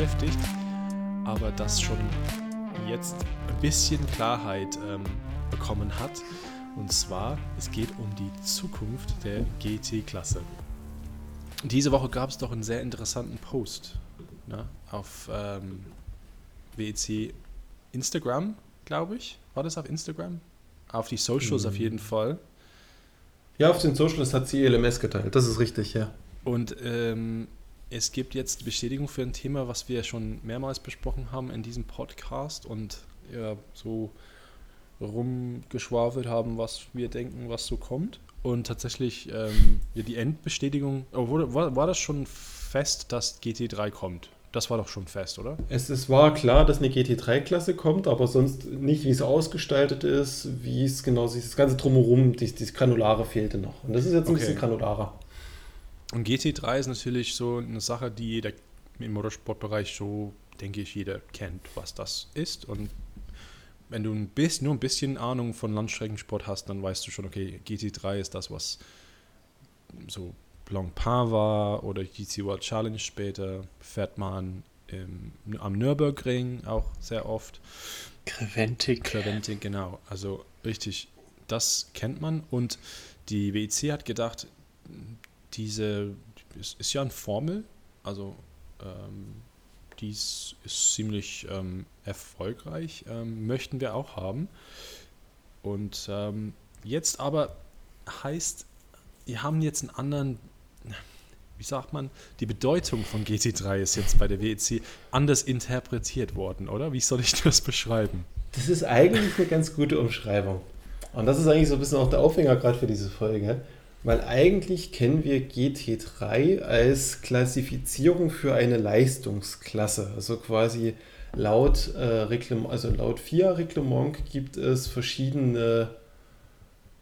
beschäftigt, aber das schon jetzt ein bisschen Klarheit ähm, bekommen hat. Und zwar, es geht um die Zukunft der GT-Klasse. Diese Woche gab es doch einen sehr interessanten Post ne, auf ähm, WEC Instagram, glaube ich. War das auf Instagram? Auf die Socials mhm. auf jeden Fall. Ja, auf den Socials hat sie LMS geteilt, das ist richtig, ja. Und ähm, es gibt jetzt Bestätigung für ein Thema, was wir schon mehrmals besprochen haben in diesem Podcast und ja, so rumgeschwafelt haben, was wir denken, was so kommt. Und tatsächlich ähm, ja, die Endbestätigung, oh, war, war das schon fest, dass GT3 kommt? Das war doch schon fest, oder? Es, es war klar, dass eine GT3-Klasse kommt, aber sonst nicht, wie es ausgestaltet ist, wie es genau sich das ganze Drumherum, dieses Granulare fehlte noch. Und das ist jetzt ein okay. bisschen granularer. Und GT3 ist natürlich so eine Sache, die jeder im Motorsportbereich so, denke ich, jeder kennt, was das ist. Und wenn du ein bisschen, nur ein bisschen Ahnung von Landstreckensport hast, dann weißt du schon, okay, GT3 ist das, was so Blancpain war oder GT World Challenge später, fährt man im, am Nürburgring auch sehr oft. Creventic. Creventic, genau. Also richtig, das kennt man. Und die WEC hat gedacht, diese ist, ist ja eine Formel, also ähm, dies ist ziemlich ähm, erfolgreich, ähm, möchten wir auch haben. Und ähm, jetzt aber heißt, wir haben jetzt einen anderen, wie sagt man, die Bedeutung von GT3 ist jetzt bei der WEC anders interpretiert worden, oder? Wie soll ich das beschreiben? Das ist eigentlich eine ganz gute Umschreibung. Und das ist eigentlich so ein bisschen auch der Aufhänger gerade für diese Folge. Weil eigentlich kennen wir GT3 als Klassifizierung für eine Leistungsklasse. Also quasi laut, äh, also laut FIA-Reglement gibt es verschiedene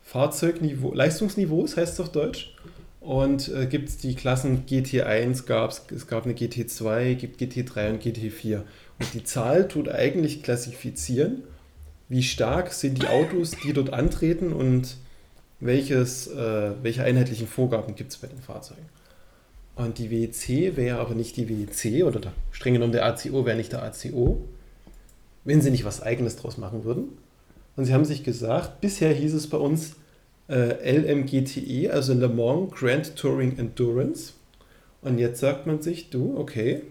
Fahrzeugniveau, Leistungsniveaus, heißt es auf Deutsch. Und äh, gibt es die Klassen GT1, gab es gab eine GT2, gibt GT3 und GT4. Und die Zahl tut eigentlich klassifizieren, wie stark sind die Autos, die dort antreten und welches, äh, welche einheitlichen Vorgaben gibt es bei den Fahrzeugen. Und die WEC wäre aber nicht die WEC oder der, streng genommen der ACO wäre nicht der ACO, wenn sie nicht was Eigenes draus machen würden. Und sie haben sich gesagt, bisher hieß es bei uns äh, LMGTE, also Le Mans Grand Touring Endurance. Und jetzt sagt man sich, du, okay,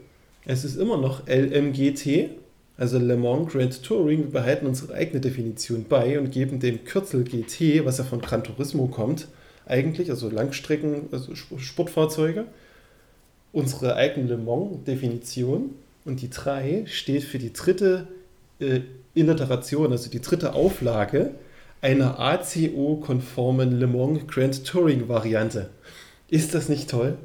es ist immer noch LMGT, also Le Mans Grand Touring, wir behalten unsere eigene Definition bei und geben dem Kürzel GT, was ja von Gran Turismo kommt, eigentlich, also Langstrecken, also Sportfahrzeuge, unsere eigene Le Mans-Definition. Und die 3 steht für die dritte äh, Iteration, also die dritte Auflage einer ACO-konformen Le Mans Grand Touring-Variante. Ist das nicht toll?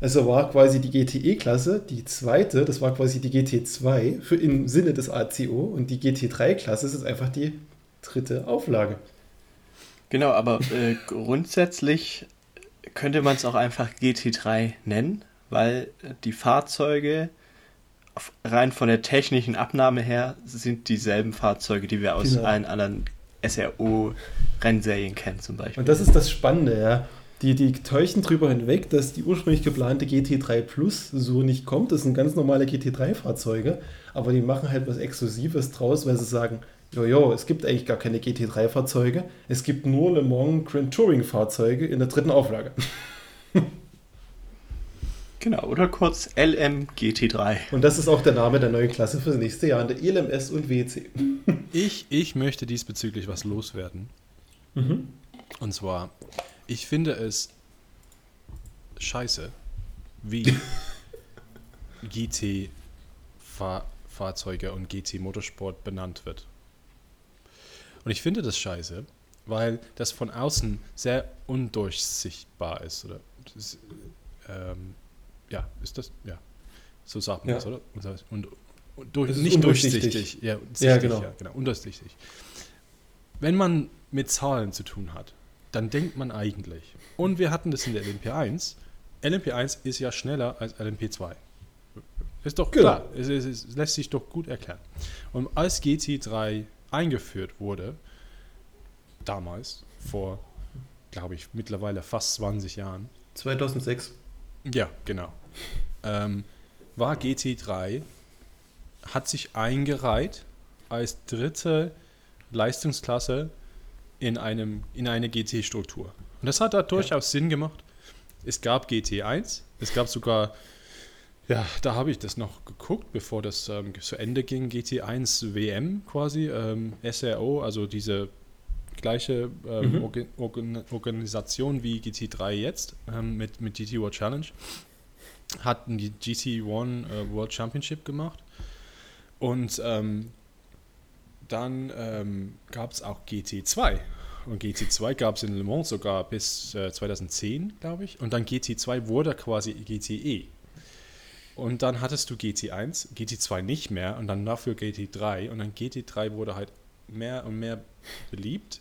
Also war quasi die GTE-Klasse die zweite, das war quasi die GT2 für im Sinne des ACO und die GT3-Klasse ist einfach die dritte Auflage. Genau, aber äh, grundsätzlich könnte man es auch einfach GT3 nennen, weil die Fahrzeuge rein von der technischen Abnahme her sind dieselben Fahrzeuge, die wir aus genau. allen anderen SRO-Rennserien kennen zum Beispiel. Und das ist das Spannende, ja die, die täuschen drüber hinweg, dass die ursprünglich geplante GT3 Plus so nicht kommt. Das sind ganz normale GT3-Fahrzeuge, aber die machen halt was Exklusives draus, weil sie sagen, jojo, es gibt eigentlich gar keine GT3-Fahrzeuge, es gibt nur Le Mans Grand Touring-Fahrzeuge in der dritten Auflage. Genau, oder kurz LMGT3. Und das ist auch der Name der neuen Klasse fürs nächste Jahr in der ELMS und WEC. Ich, ich möchte diesbezüglich was loswerden. Mhm. Und zwar, ich finde es scheiße, wie GT-Fahrzeuge und GT-Motorsport benannt wird. Und ich finde das scheiße, weil das von außen sehr undurchsichtbar ist. Oder ist, ähm, ja, ist das? Ja. So sagt man ja. das, oder? Und, und durch, nicht durchsichtig. Ja, ja, genau. Ja, genau. Undurchsichtig. Wenn man mit Zahlen zu tun hat, dann denkt man eigentlich. Und wir hatten das in der LMP1. LMP1 ist ja schneller als LMP2. Ist doch genau. klar. Es, es, es, lässt sich doch gut erklären. Und als GT3 eingeführt wurde, damals, vor, glaube ich, mittlerweile fast 20 Jahren. 2006. Ja, genau. Ähm, war GT3, hat sich eingereiht als dritte Leistungsklasse in, einem, in eine GT-Struktur. Und das hat da durchaus Sinn gemacht. Es gab GT1, es gab sogar, ja, da habe ich das noch geguckt, bevor das ähm, zu Ende ging, GT1 WM quasi, ähm, SRO, also diese gleiche ähm, Mhm. Orga- Organ Organisation wie GT3 jetzt ähm, mit, mit GT World Challenge, hatten die GT1 äh, World Championship gemacht und ähm, dann ähm, gab es auch GT2 und GT2 gab es in Le Mans sogar bis äh, 2010, glaube ich. Und dann GT2 wurde quasi GTE. Und dann hattest du GT1, GT2 nicht mehr und dann dafür GT3. Und dann GT3 wurde halt mehr und mehr beliebt.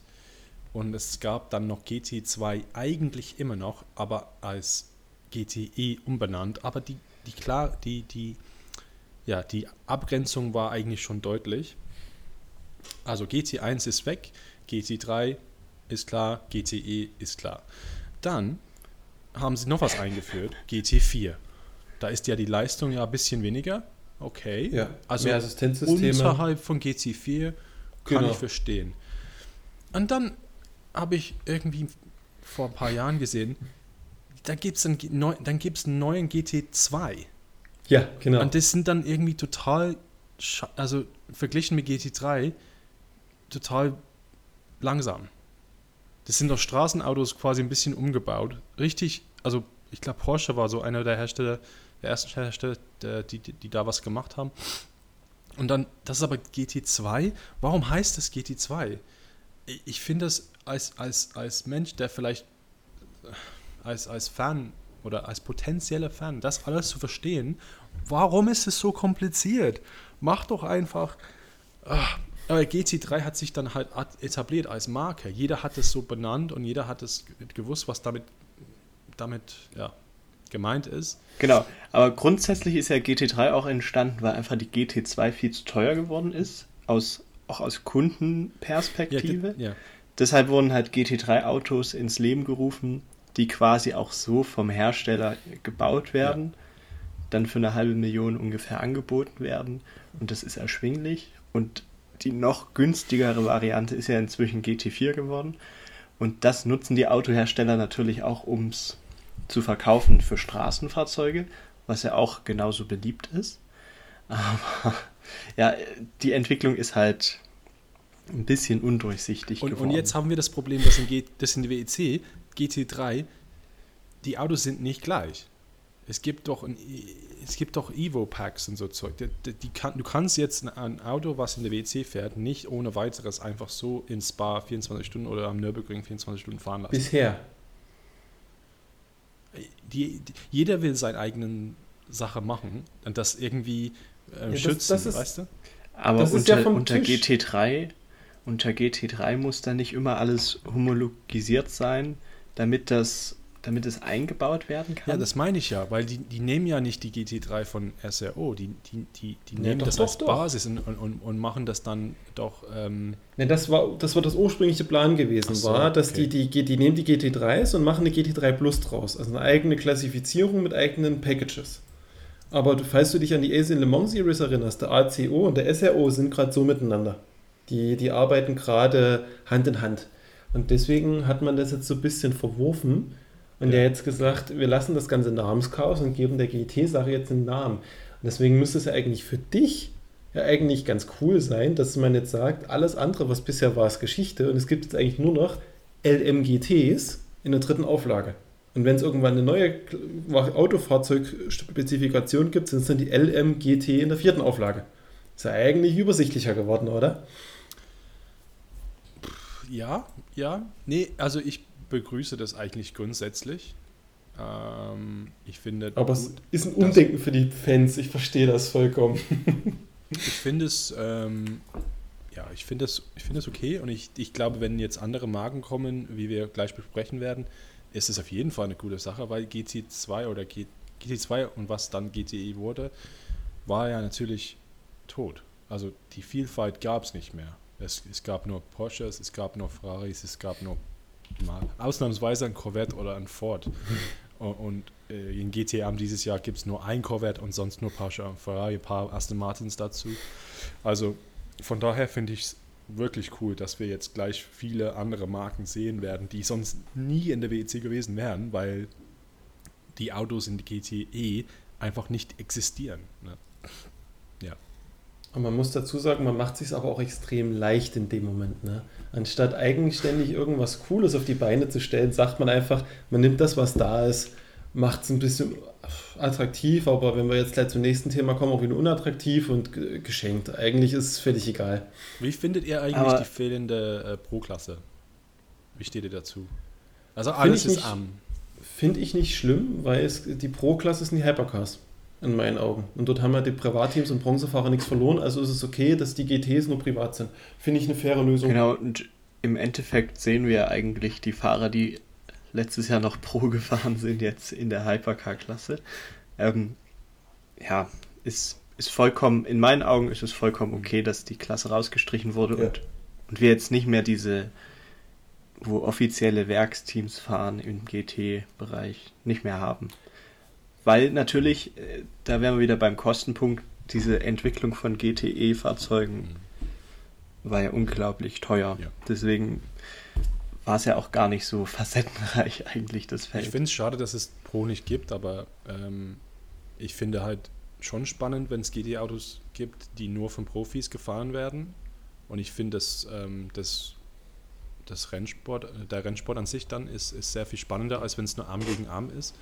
Und es gab dann noch GT2 eigentlich immer noch, aber als GTE umbenannt. Aber die, die klar, die, die, ja, die Abgrenzung war eigentlich schon deutlich. Also GT1 ist weg, GT3 ist klar, GTE ist klar. Dann haben sie noch was eingeführt, GT4. Da ist ja die Leistung ja ein bisschen weniger. Okay. Ja, also mehr Assistenzsysteme. unterhalb von GT4 kann Genau. ich verstehen. Und dann habe ich irgendwie vor ein paar Jahren gesehen, da gibt es einen, dann gibt's einen neuen GT2. Ja, genau. Und das sind dann irgendwie total, also verglichen mit GT3, total langsam. Das sind doch Straßenautos quasi ein bisschen umgebaut. Richtig, also ich glaube Porsche war so einer der Hersteller, der ersten Hersteller, der, die, die, da was gemacht haben. Und dann, das ist aber GT2. Warum heißt das GT2? Ich, ich finde das als, als, als Mensch, der vielleicht äh, als, als Fan oder als potenzieller Fan, das alles zu verstehen, warum ist es so kompliziert? Mach doch einfach. Ah, aber GT3 hat sich dann halt etabliert als Marke. Jeder hat es so benannt und jeder hat es ge- gewusst, was damit, damit ja, gemeint ist. Genau, aber grundsätzlich ist ja GT3 auch entstanden, weil einfach die GT2 viel zu teuer geworden ist, aus, auch aus Ja, Kundenperspektive. ge- ja. Deshalb wurden halt GT3-Autos ins Leben gerufen, die quasi auch so vom Hersteller gebaut werden, dann für eine halbe Million ungefähr angeboten werden und das ist erschwinglich. Und die noch günstigere Variante ist ja inzwischen GT4 geworden und das nutzen die Autohersteller natürlich auch, um es zu verkaufen für Straßenfahrzeuge, was ja auch genauso beliebt ist. Aber ja, die Entwicklung ist halt ein bisschen undurchsichtig Und, geworden. und jetzt haben wir das Problem, dass in, G, dass in WEC, GT3, die Autos sind nicht gleich. Es gibt doch, ein, es gibt doch Evo-Packs und so Zeug. Die, die, die kann, du kannst jetzt ein, Auto, was in der WEC fährt, nicht ohne weiteres einfach so in Spa 24 Stunden oder am Nürburgring 24 Stunden fahren lassen. Bisher. Die, die, jeder will seine eigenen Sache machen und das irgendwie ähm, das- schützen, das ist- Aber weißt du? Das ist ja unter, vom unter Tisch. GT3, unter GT3 muss da nicht immer alles homologisiert sein, damit das, damit es eingebaut werden kann. Ja, das meine ich ja, weil die, die nehmen ja nicht die GT3 von SRO, die, die, die, die Ja, nehmen doch, das doch, als doch. Basis und, und, und, und machen das dann doch. Ähm, Ne, das war das war das ursprüngliche Plan gewesen, so, war, dass okay. die, die, die nehmen die GT3s und machen eine GT3 Plus draus. Also eine eigene Klassifizierung mit eigenen Packages. Aber du, falls du dich an die Ace in Le Mans Series erinnerst, der ACO und der SRO sind gerade so miteinander. Die, die arbeiten gerade Hand in Hand. Und deswegen hat man das jetzt so ein bisschen verworfen und ja, Ja. jetzt gesagt, wir lassen das ganze Namenschaos und geben der GT-Sache jetzt einen Namen. Und deswegen müsste es ja eigentlich für dich ja eigentlich ganz cool sein, dass man jetzt sagt, alles andere, was bisher war, ist Geschichte und es gibt jetzt eigentlich nur noch LMGTs in der dritten Auflage. Und wenn es irgendwann eine neue Autofahrzeugspezifikation gibt, sind es dann die LMGT in der vierten Auflage. Ist ja eigentlich übersichtlicher geworden, oder? ja, ja. Nee, also ich begrüße das eigentlich grundsätzlich. Ähm, ich finde. Aber es ist ein Das- Umdenken für die Fans, ich verstehe das vollkommen. Ich finde es, ähm, ja, ich finde ich finde es okay und ich, ich glaube, wenn jetzt andere Marken kommen, wie wir gleich besprechen werden, ist es auf jeden Fall eine gute Sache, weil GT2 oder G, GT2 und was dann GTE wurde, war ja natürlich tot. Also die Vielfalt gab es nicht mehr. Es, es gab nur Porsches, es gab nur Ferraris, es gab nur mal ausnahmsweise ein Corvette oder ein Ford. Und, äh, in GTA dieses Jahr gibt es nur ein Corvette und sonst nur und Ferrari, ein paar Aston Martins dazu. Also von daher finde ich es wirklich cool, dass wir jetzt gleich viele andere Marken sehen werden, die sonst nie in der WEC gewesen wären, weil die Autos in der GTE einfach nicht existieren. Ne? Ja. Und man muss dazu sagen, man macht sich aber auch extrem leicht in dem Moment. Ne? Anstatt eigenständig irgendwas Cooles auf die Beine zu stellen, sagt man einfach, man nimmt das, was da ist, macht es ein bisschen attraktiv, aber wenn wir jetzt gleich zum nächsten Thema kommen, auch wieder unattraktiv und geschenkt. Eigentlich ist es völlig egal. Wie findet ihr eigentlich aber die fehlende äh, Pro-Klasse? Wie steht ihr dazu? Also alles ist am. Finde ich nicht schlimm, weil es, die Pro-Klasse sind die Hypercars in meinen Augen. Und dort haben ja die Privatteams und Bronzefahrer nichts verloren, also ist es okay, dass die GTs nur privat sind. Finde ich eine faire Lösung. Genau, und im Endeffekt sehen wir eigentlich die Fahrer, die letztes Jahr noch Pro gefahren sind, jetzt in der Hypercar-Klasse. Ähm, ja, ist, ist vollkommen, in meinen Augen ist es vollkommen okay, dass die Klasse rausgestrichen wurde ja. und, und wir jetzt nicht mehr diese, wo offizielle Werksteams fahren im GT-Bereich, nicht mehr haben. Weil natürlich, äh, da wären wir wieder beim Kostenpunkt, diese Entwicklung von GTE-Fahrzeugen mhm. war ja unglaublich teuer. Ja. Deswegen war es ja auch gar nicht so facettenreich eigentlich, das Feld. Ich finde es schade, dass es Pro nicht gibt, aber ähm, ich finde halt schon spannend, wenn es GT-Autos gibt, die nur von Profis gefahren werden. Und ich finde, dass ähm, das, das Rennsport, der Rennsport an sich dann ist, ist sehr viel spannender, als wenn es nur Arm gegen Arm ist.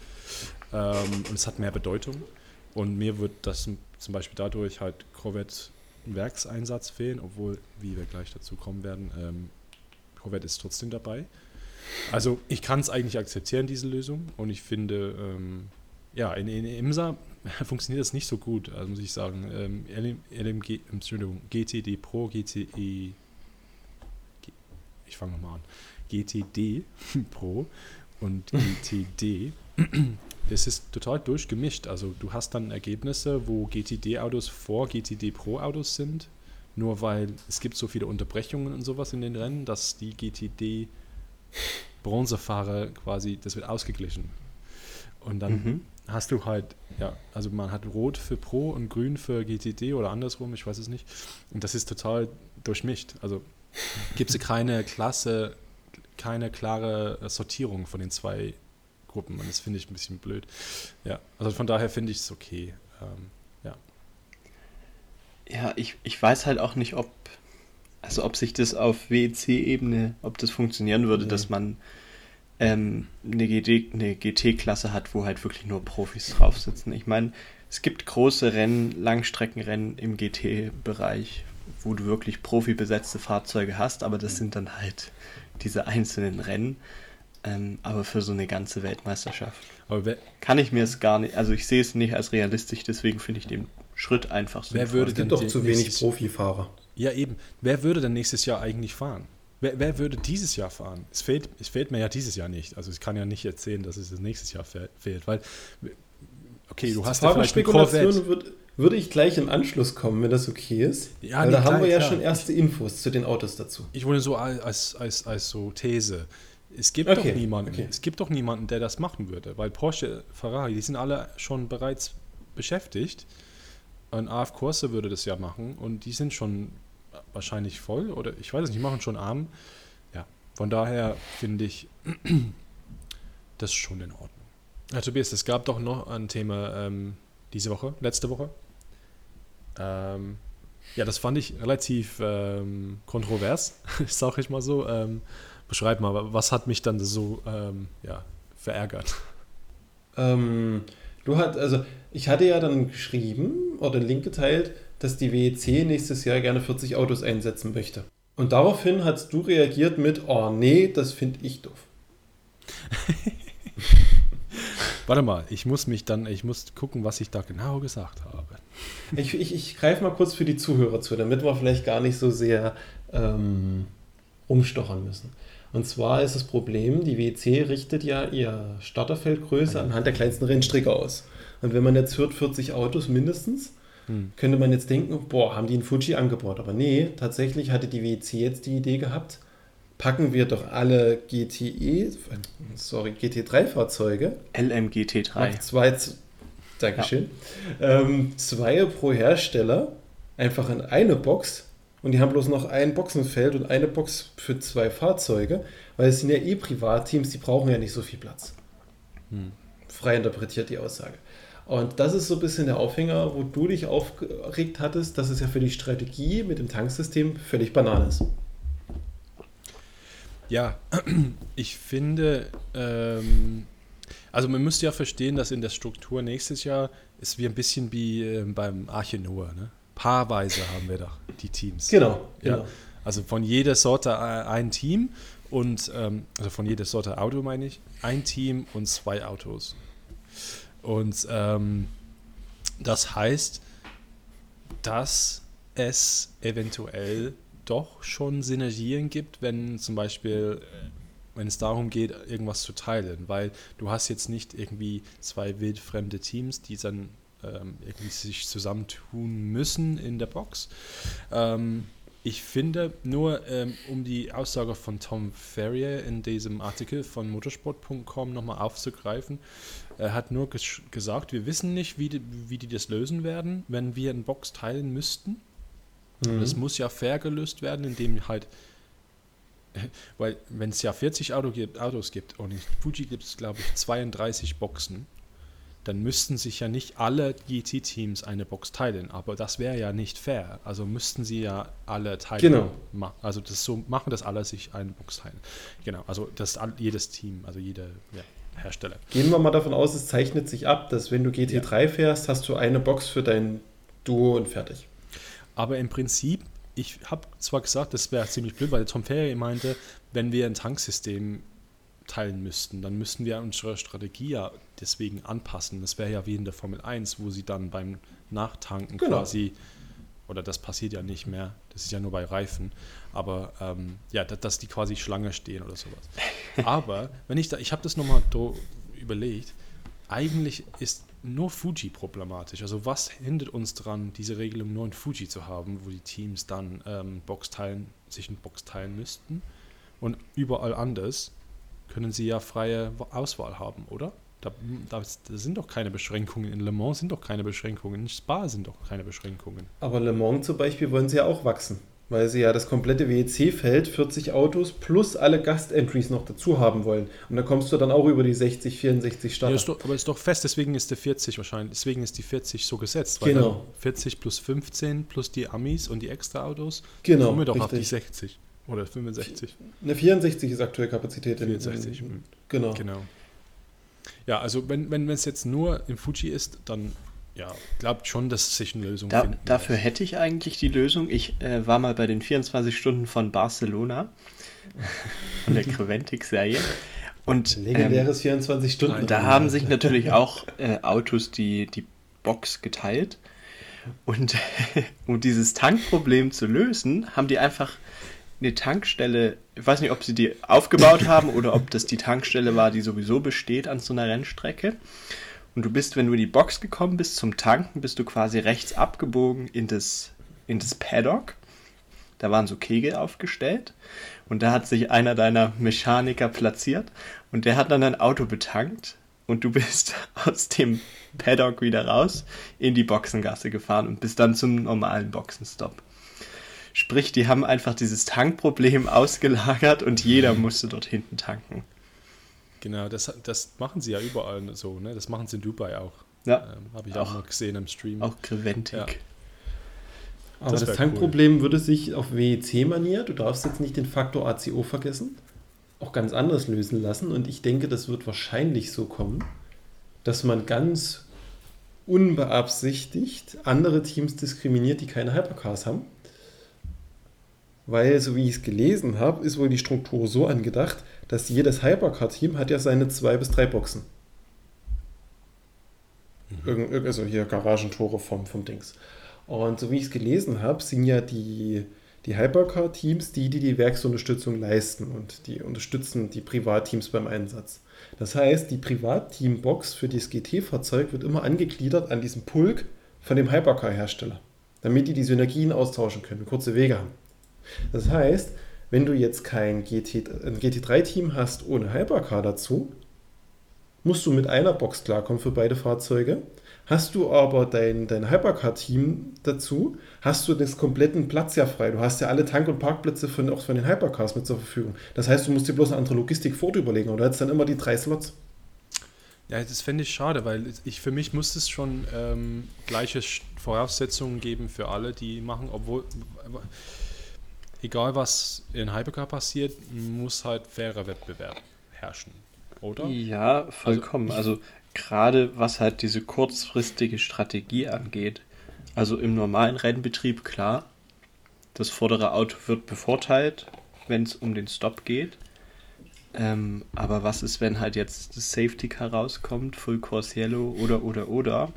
Ähm, und es hat mehr Bedeutung. Und mir wird das zum Beispiel dadurch halt Corvette Werkseinsatz fehlen, obwohl, wie wir gleich dazu kommen werden, ähm, Corvette ist trotzdem dabei. Also ich kann es eigentlich akzeptieren, diese Lösung. Und ich finde, ähm, ja, in, in IMSA funktioniert das nicht so gut, also muss ich sagen. Ähm, LMG, Entschuldigung, GTD Pro, GTE, ich fange nochmal an, GTD Pro und GTD, das ist total durchgemischt. Also du hast dann Ergebnisse, wo GTD-Autos vor GTD Pro-Autos sind nur weil es gibt so viele Unterbrechungen und sowas in den Rennen, dass die GTD Bronzefahrer quasi, das wird ausgeglichen. Und dann mhm. hast du halt, ja, also man hat Rot für Pro und Grün für GTD oder andersrum, ich weiß es nicht. Und das ist total durchmischt. Also gibt es keine Klasse, keine klare Sortierung von den zwei Gruppen. Und das finde ich ein bisschen blöd. Ja, also von daher finde ich es okay. Ähm, ja, ich, ich weiß halt auch nicht, ob, also ob sich das auf WEC-Ebene, ob das funktionieren würde, mhm. dass man ähm, eine, eine GT-Klasse hat, wo halt wirklich nur Profis drauf sitzen. Ich meine, es gibt große Rennen, Langstreckenrennen im GT-Bereich, wo du wirklich profibesetzte Fahrzeuge hast, aber das sind dann halt diese einzelnen Rennen. Ähm, aber für so eine ganze Weltmeisterschaft kann ich mir es gar nicht, also ich sehe es nicht als realistisch, deswegen finde ich den Schritt einfach so. Wer würde es gibt doch zu wenig Profifahrer. Ja, eben. Wer würde denn nächstes Jahr eigentlich fahren? Wer, wer, würde dieses Jahr fahren? Es fehlt, es fehlt mir ja dieses Jahr nicht. Also ich kann ja nicht erzählen, dass es das nächstes Jahr fehlt, weil okay, du hast ja vielleicht eine Corvette. Würde, würde ich gleich im Anschluss kommen, wenn das okay ist. Ja, weil nee, da klar, haben wir ja klar. schon erste Infos zu den Autos dazu. Ich wollte so als, als, als so These. Es gibt okay, doch niemanden, okay. es gibt doch niemanden, der das machen würde, weil Porsche, Ferrari, die sind alle schon bereits beschäftigt ein AF Corse würde das ja machen und die sind schon wahrscheinlich voll oder ich weiß es nicht, machen schon arm. Ja, von daher finde ich das schon in Ordnung. Ja, Tobias, es gab doch noch ein Thema ähm, diese Woche, letzte Woche. Ähm, ja, das fand ich relativ ähm, kontrovers, sag ich mal so. Ähm, beschreib mal, was hat mich dann so ähm, ja, verärgert? Ähm, du hast, also ich hatte ja dann geschrieben oder den Link geteilt, dass die WEC nächstes Jahr gerne 40 Autos einsetzen möchte. Und daraufhin hast du reagiert mit, oh nee, das finde ich doof. Warte mal, ich muss mich dann, ich muss gucken, was ich da genau gesagt habe. Ich, ich, ich greife mal kurz für die Zuhörer zu, damit wir vielleicht gar nicht so sehr ähm, umstochern müssen. Und zwar ist das Problem, die WEC richtet ja ihr Starterfeldgröße anhand der kleinsten Rennstrecke aus. Und wenn man jetzt hört 40 Autos mindestens, hm. könnte man jetzt denken, boah, haben die einen Fuji angebaut. Aber nee, tatsächlich hatte die WEC jetzt die Idee gehabt, packen wir doch alle GTE, sorry, GT3-Fahrzeuge. LMGT3. Zwei, Dankeschön. Ja. Ähm, zwei pro Hersteller einfach in eine Box und die haben bloß noch ein Boxenfeld und eine Box für zwei Fahrzeuge, weil es sind ja eh Privatteams, die brauchen ja nicht so viel Platz. Hm. Frei interpretiert die Aussage. Und das ist so ein bisschen der Aufhänger, wo du dich aufgeregt hattest, dass es ja für die Strategie mit dem Tanksystem völlig Banane ist. Ja, ich finde, ähm, also man müsste ja verstehen, dass in der Struktur nächstes Jahr ist wie ein bisschen wie äh, beim Arche Noah. Ne? Paarweise haben wir doch die Teams. Genau. Ja. genau. Also von jeder Sorte ein Team und ähm, also von jeder Sorte Auto meine ich, ein Team und zwei Autos. Und ähm, das heißt, dass es eventuell doch schon Synergien gibt, wenn zum Beispiel, äh, wenn es darum geht, irgendwas zu teilen, weil du hast jetzt nicht irgendwie zwei wildfremde Teams, die dann ähm, irgendwie sich zusammentun müssen in der Box. Ähm, ich finde nur, ähm, um die Aussage von Tom Ferrier in diesem Artikel von motorsport.com nochmal aufzugreifen, er hat nur ges gesagt, wir wissen nicht, wie die, wie die das lösen werden, wenn wir eine Box teilen müssten. Mhm. Das muss ja fair gelöst werden, indem halt, weil wenn es ja 40 Auto gibt, Autos gibt und in Fuji gibt es, glaube ich, 32 Boxen, dann müssten sich ja nicht alle GT-Teams eine Box teilen. Aber das wäre ja nicht fair. Also müssten sie ja alle teilen. Genau. Ma also das so machen, dass alle sich eine Box teilen. Genau. Also das jedes Team, also jeder ja, Hersteller. Gehen wir mal davon aus, es zeichnet sich ab, dass wenn du GT3 ja. fährst, hast du eine Box für dein Duo und fertig. Aber im Prinzip, ich habe zwar gesagt, das wäre ziemlich blöd, weil Tom Ferry meinte, wenn wir ein Tanksystem teilen müssten, dann müssten wir unsere Strategie ja deswegen anpassen. Das wäre ja wie in der Formel 1, wo sie dann beim Nachtanken genau. quasi, oder das passiert ja nicht mehr, das ist ja nur bei Reifen, aber ähm, ja, dass, dass, die quasi Schlange stehen oder sowas. aber wenn ich da, ich habe das nochmal überlegt, eigentlich ist nur Fuji problematisch. Also was hindert uns daran, diese Regelung nur in Fuji zu haben, wo die Teams dann ähm, Box teilen, sich in Box teilen müssten und überall anders können sie ja freie Auswahl haben, oder? Da, da, da, sind doch keine Beschränkungen. In Le Mans sind doch keine Beschränkungen. In Spa sind doch keine Beschränkungen. Aber Le Mans zum Beispiel wollen sie ja auch wachsen, weil sie ja das komplette WEC-Feld, 40 Autos plus alle Gastentries noch dazu haben wollen. Und da kommst du dann auch über die 60, 64 Starter. Ja, ist doch, aber ist doch fest, deswegen ist der 40 wahrscheinlich, deswegen ist die 40 so gesetzt. genau. 40 plus 15 plus die Amis und die Extra-Autos genau, kommen wir doch richtig. auf die 60. Oder 65? Eine 64 ist aktuell Kapazität. 64, in, in, genau. genau. Ja, also wenn, wenn es jetzt nur im Fuji ist, dann ja, glaubt schon, dass sich eine Lösung da, finden Dafür lässt. hätte ich eigentlich die Lösung. Ich äh, war mal bei den 24 Stunden von Barcelona, von der Creventic-Serie. Und, Legendäres ähm, 24 Stunden. Da haben sich natürlich auch äh, Autos die, die Box geteilt. Und um dieses Tankproblem zu lösen, haben die einfach eine Tankstelle, ich weiß nicht, ob sie die aufgebaut haben oder ob das die Tankstelle war, die sowieso besteht an so einer Rennstrecke. Und du bist, wenn du in die Box gekommen bist zum Tanken, bist du quasi rechts abgebogen in das, in das Paddock. Da waren so Kegel aufgestellt. Und da hat sich einer deiner Mechaniker platziert und der hat dann ein Auto betankt. Und du bist aus dem Paddock wieder raus in die Boxengasse gefahren und bist dann zum normalen Boxenstopp. Sprich, die haben einfach dieses Tankproblem ausgelagert und jeder musste dort hinten tanken. Genau, das, das machen sie ja überall so, ne? Das machen sie in Dubai auch. Ja. Ähm, Habe ich auch, auch, mal gesehen im Stream. Auch Creventic. Ja. Aber das, das Tankproblem cool. würde sich auf WEC-Manier, du darfst jetzt nicht den Faktor ACO vergessen, auch ganz anders lösen lassen. Und ich denke, das wird wahrscheinlich so kommen, dass man ganz unbeabsichtigt andere Teams diskriminiert, die keine Hypercars haben weil, so wie ich es gelesen habe, ist wohl die Struktur so angedacht, dass jedes Hypercar-Team hat ja seine zwei bis drei Boxen. Mhm. Also hier Garagentore vom, vom Dings. Und so wie ich es gelesen habe, sind ja die, die Hypercar-Teams die, die die Werksunterstützung leisten und die unterstützen die Privatteams beim Einsatz. Das heißt, die Privatteam-Box für das GT-Fahrzeug wird immer angegliedert an diesem Pulk von dem Hypercar-Hersteller, damit die die Synergien austauschen können, kurze Wege haben. Das heißt, wenn du jetzt kein GT, ein GT3-Team hast ohne Hypercar dazu, musst du mit einer Box klarkommen für beide Fahrzeuge. Hast du aber dein, dein Hypercar-Team dazu, hast du den kompletten Platz ja frei. Du hast ja alle Tank- und Parkplätze von, auch von den Hypercars mit zur Verfügung. Das heißt, du musst dir bloß eine andere Logistik fort überlegen und du hättest dann immer die drei Slots. Ja, das fände ich schade, weil ich, für mich muss es schon ähm, gleiche Voraussetzungen geben für alle, die machen, obwohl, egal was in Hypercar passiert, muss halt fairer Wettbewerb herrschen, oder? Ja, vollkommen. Also, also gerade was halt diese kurzfristige Strategie angeht, also im normalen Rennbetrieb klar, das vordere Auto wird bevorteilt, wenn es um den Stop geht. Ähm, aber was ist, wenn halt jetzt das Safety Car rauskommt, Full Course Yellow oder oder oder?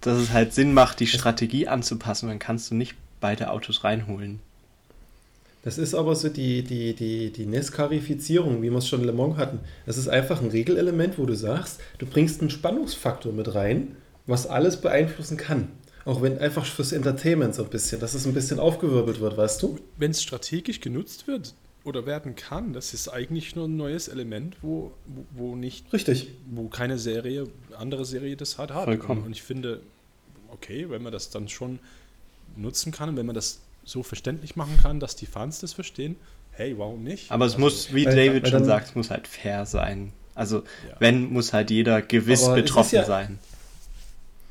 Dass es halt Sinn macht, die Strategie anzupassen, dann kannst du nicht beide Autos reinholen. Das ist aber so die, die, die, die Nescarifizierung, wie wir es schon in Le Mans hatten. Das ist einfach ein Regelelement, wo du sagst, du bringst einen Spannungsfaktor mit rein, was alles beeinflussen kann. Auch wenn einfach fürs Entertainment so ein bisschen, dass es ein bisschen aufgewirbelt wird, weißt du? Wenn es strategisch genutzt wird oder werden kann, das ist eigentlich nur ein neues Element, wo, wo, wo nicht. Richtig. Wo keine Serie, andere Serie das halt hat. Vollkommen. Und ich finde, okay, wenn man das dann schon nutzen kann, wenn man das so verständlich machen kann, dass die Fans das verstehen, hey, warum nicht? Aber es also, muss, wie weil- David weil schon sagt, es muss halt fair sein. Also, Ja. wenn, muss halt jeder gewiss Aber betroffen ja- sein.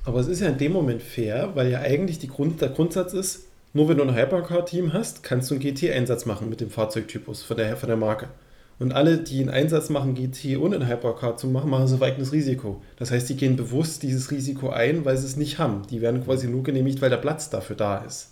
Aber es ist ja in dem Moment fair, weil ja eigentlich die Grund, der Grundsatz ist, nur wenn du ein Hypercar-Team hast, kannst du einen GT-Einsatz machen mit dem Fahrzeugtypus von der, von der Marke. Und alle, die einen Einsatz machen, GT ohne ein Hypercar zu machen, machen sie auf eigenes Risiko. Das heißt, die gehen bewusst dieses Risiko ein, weil sie es nicht haben. Die werden quasi nur genehmigt, weil der Platz dafür da ist.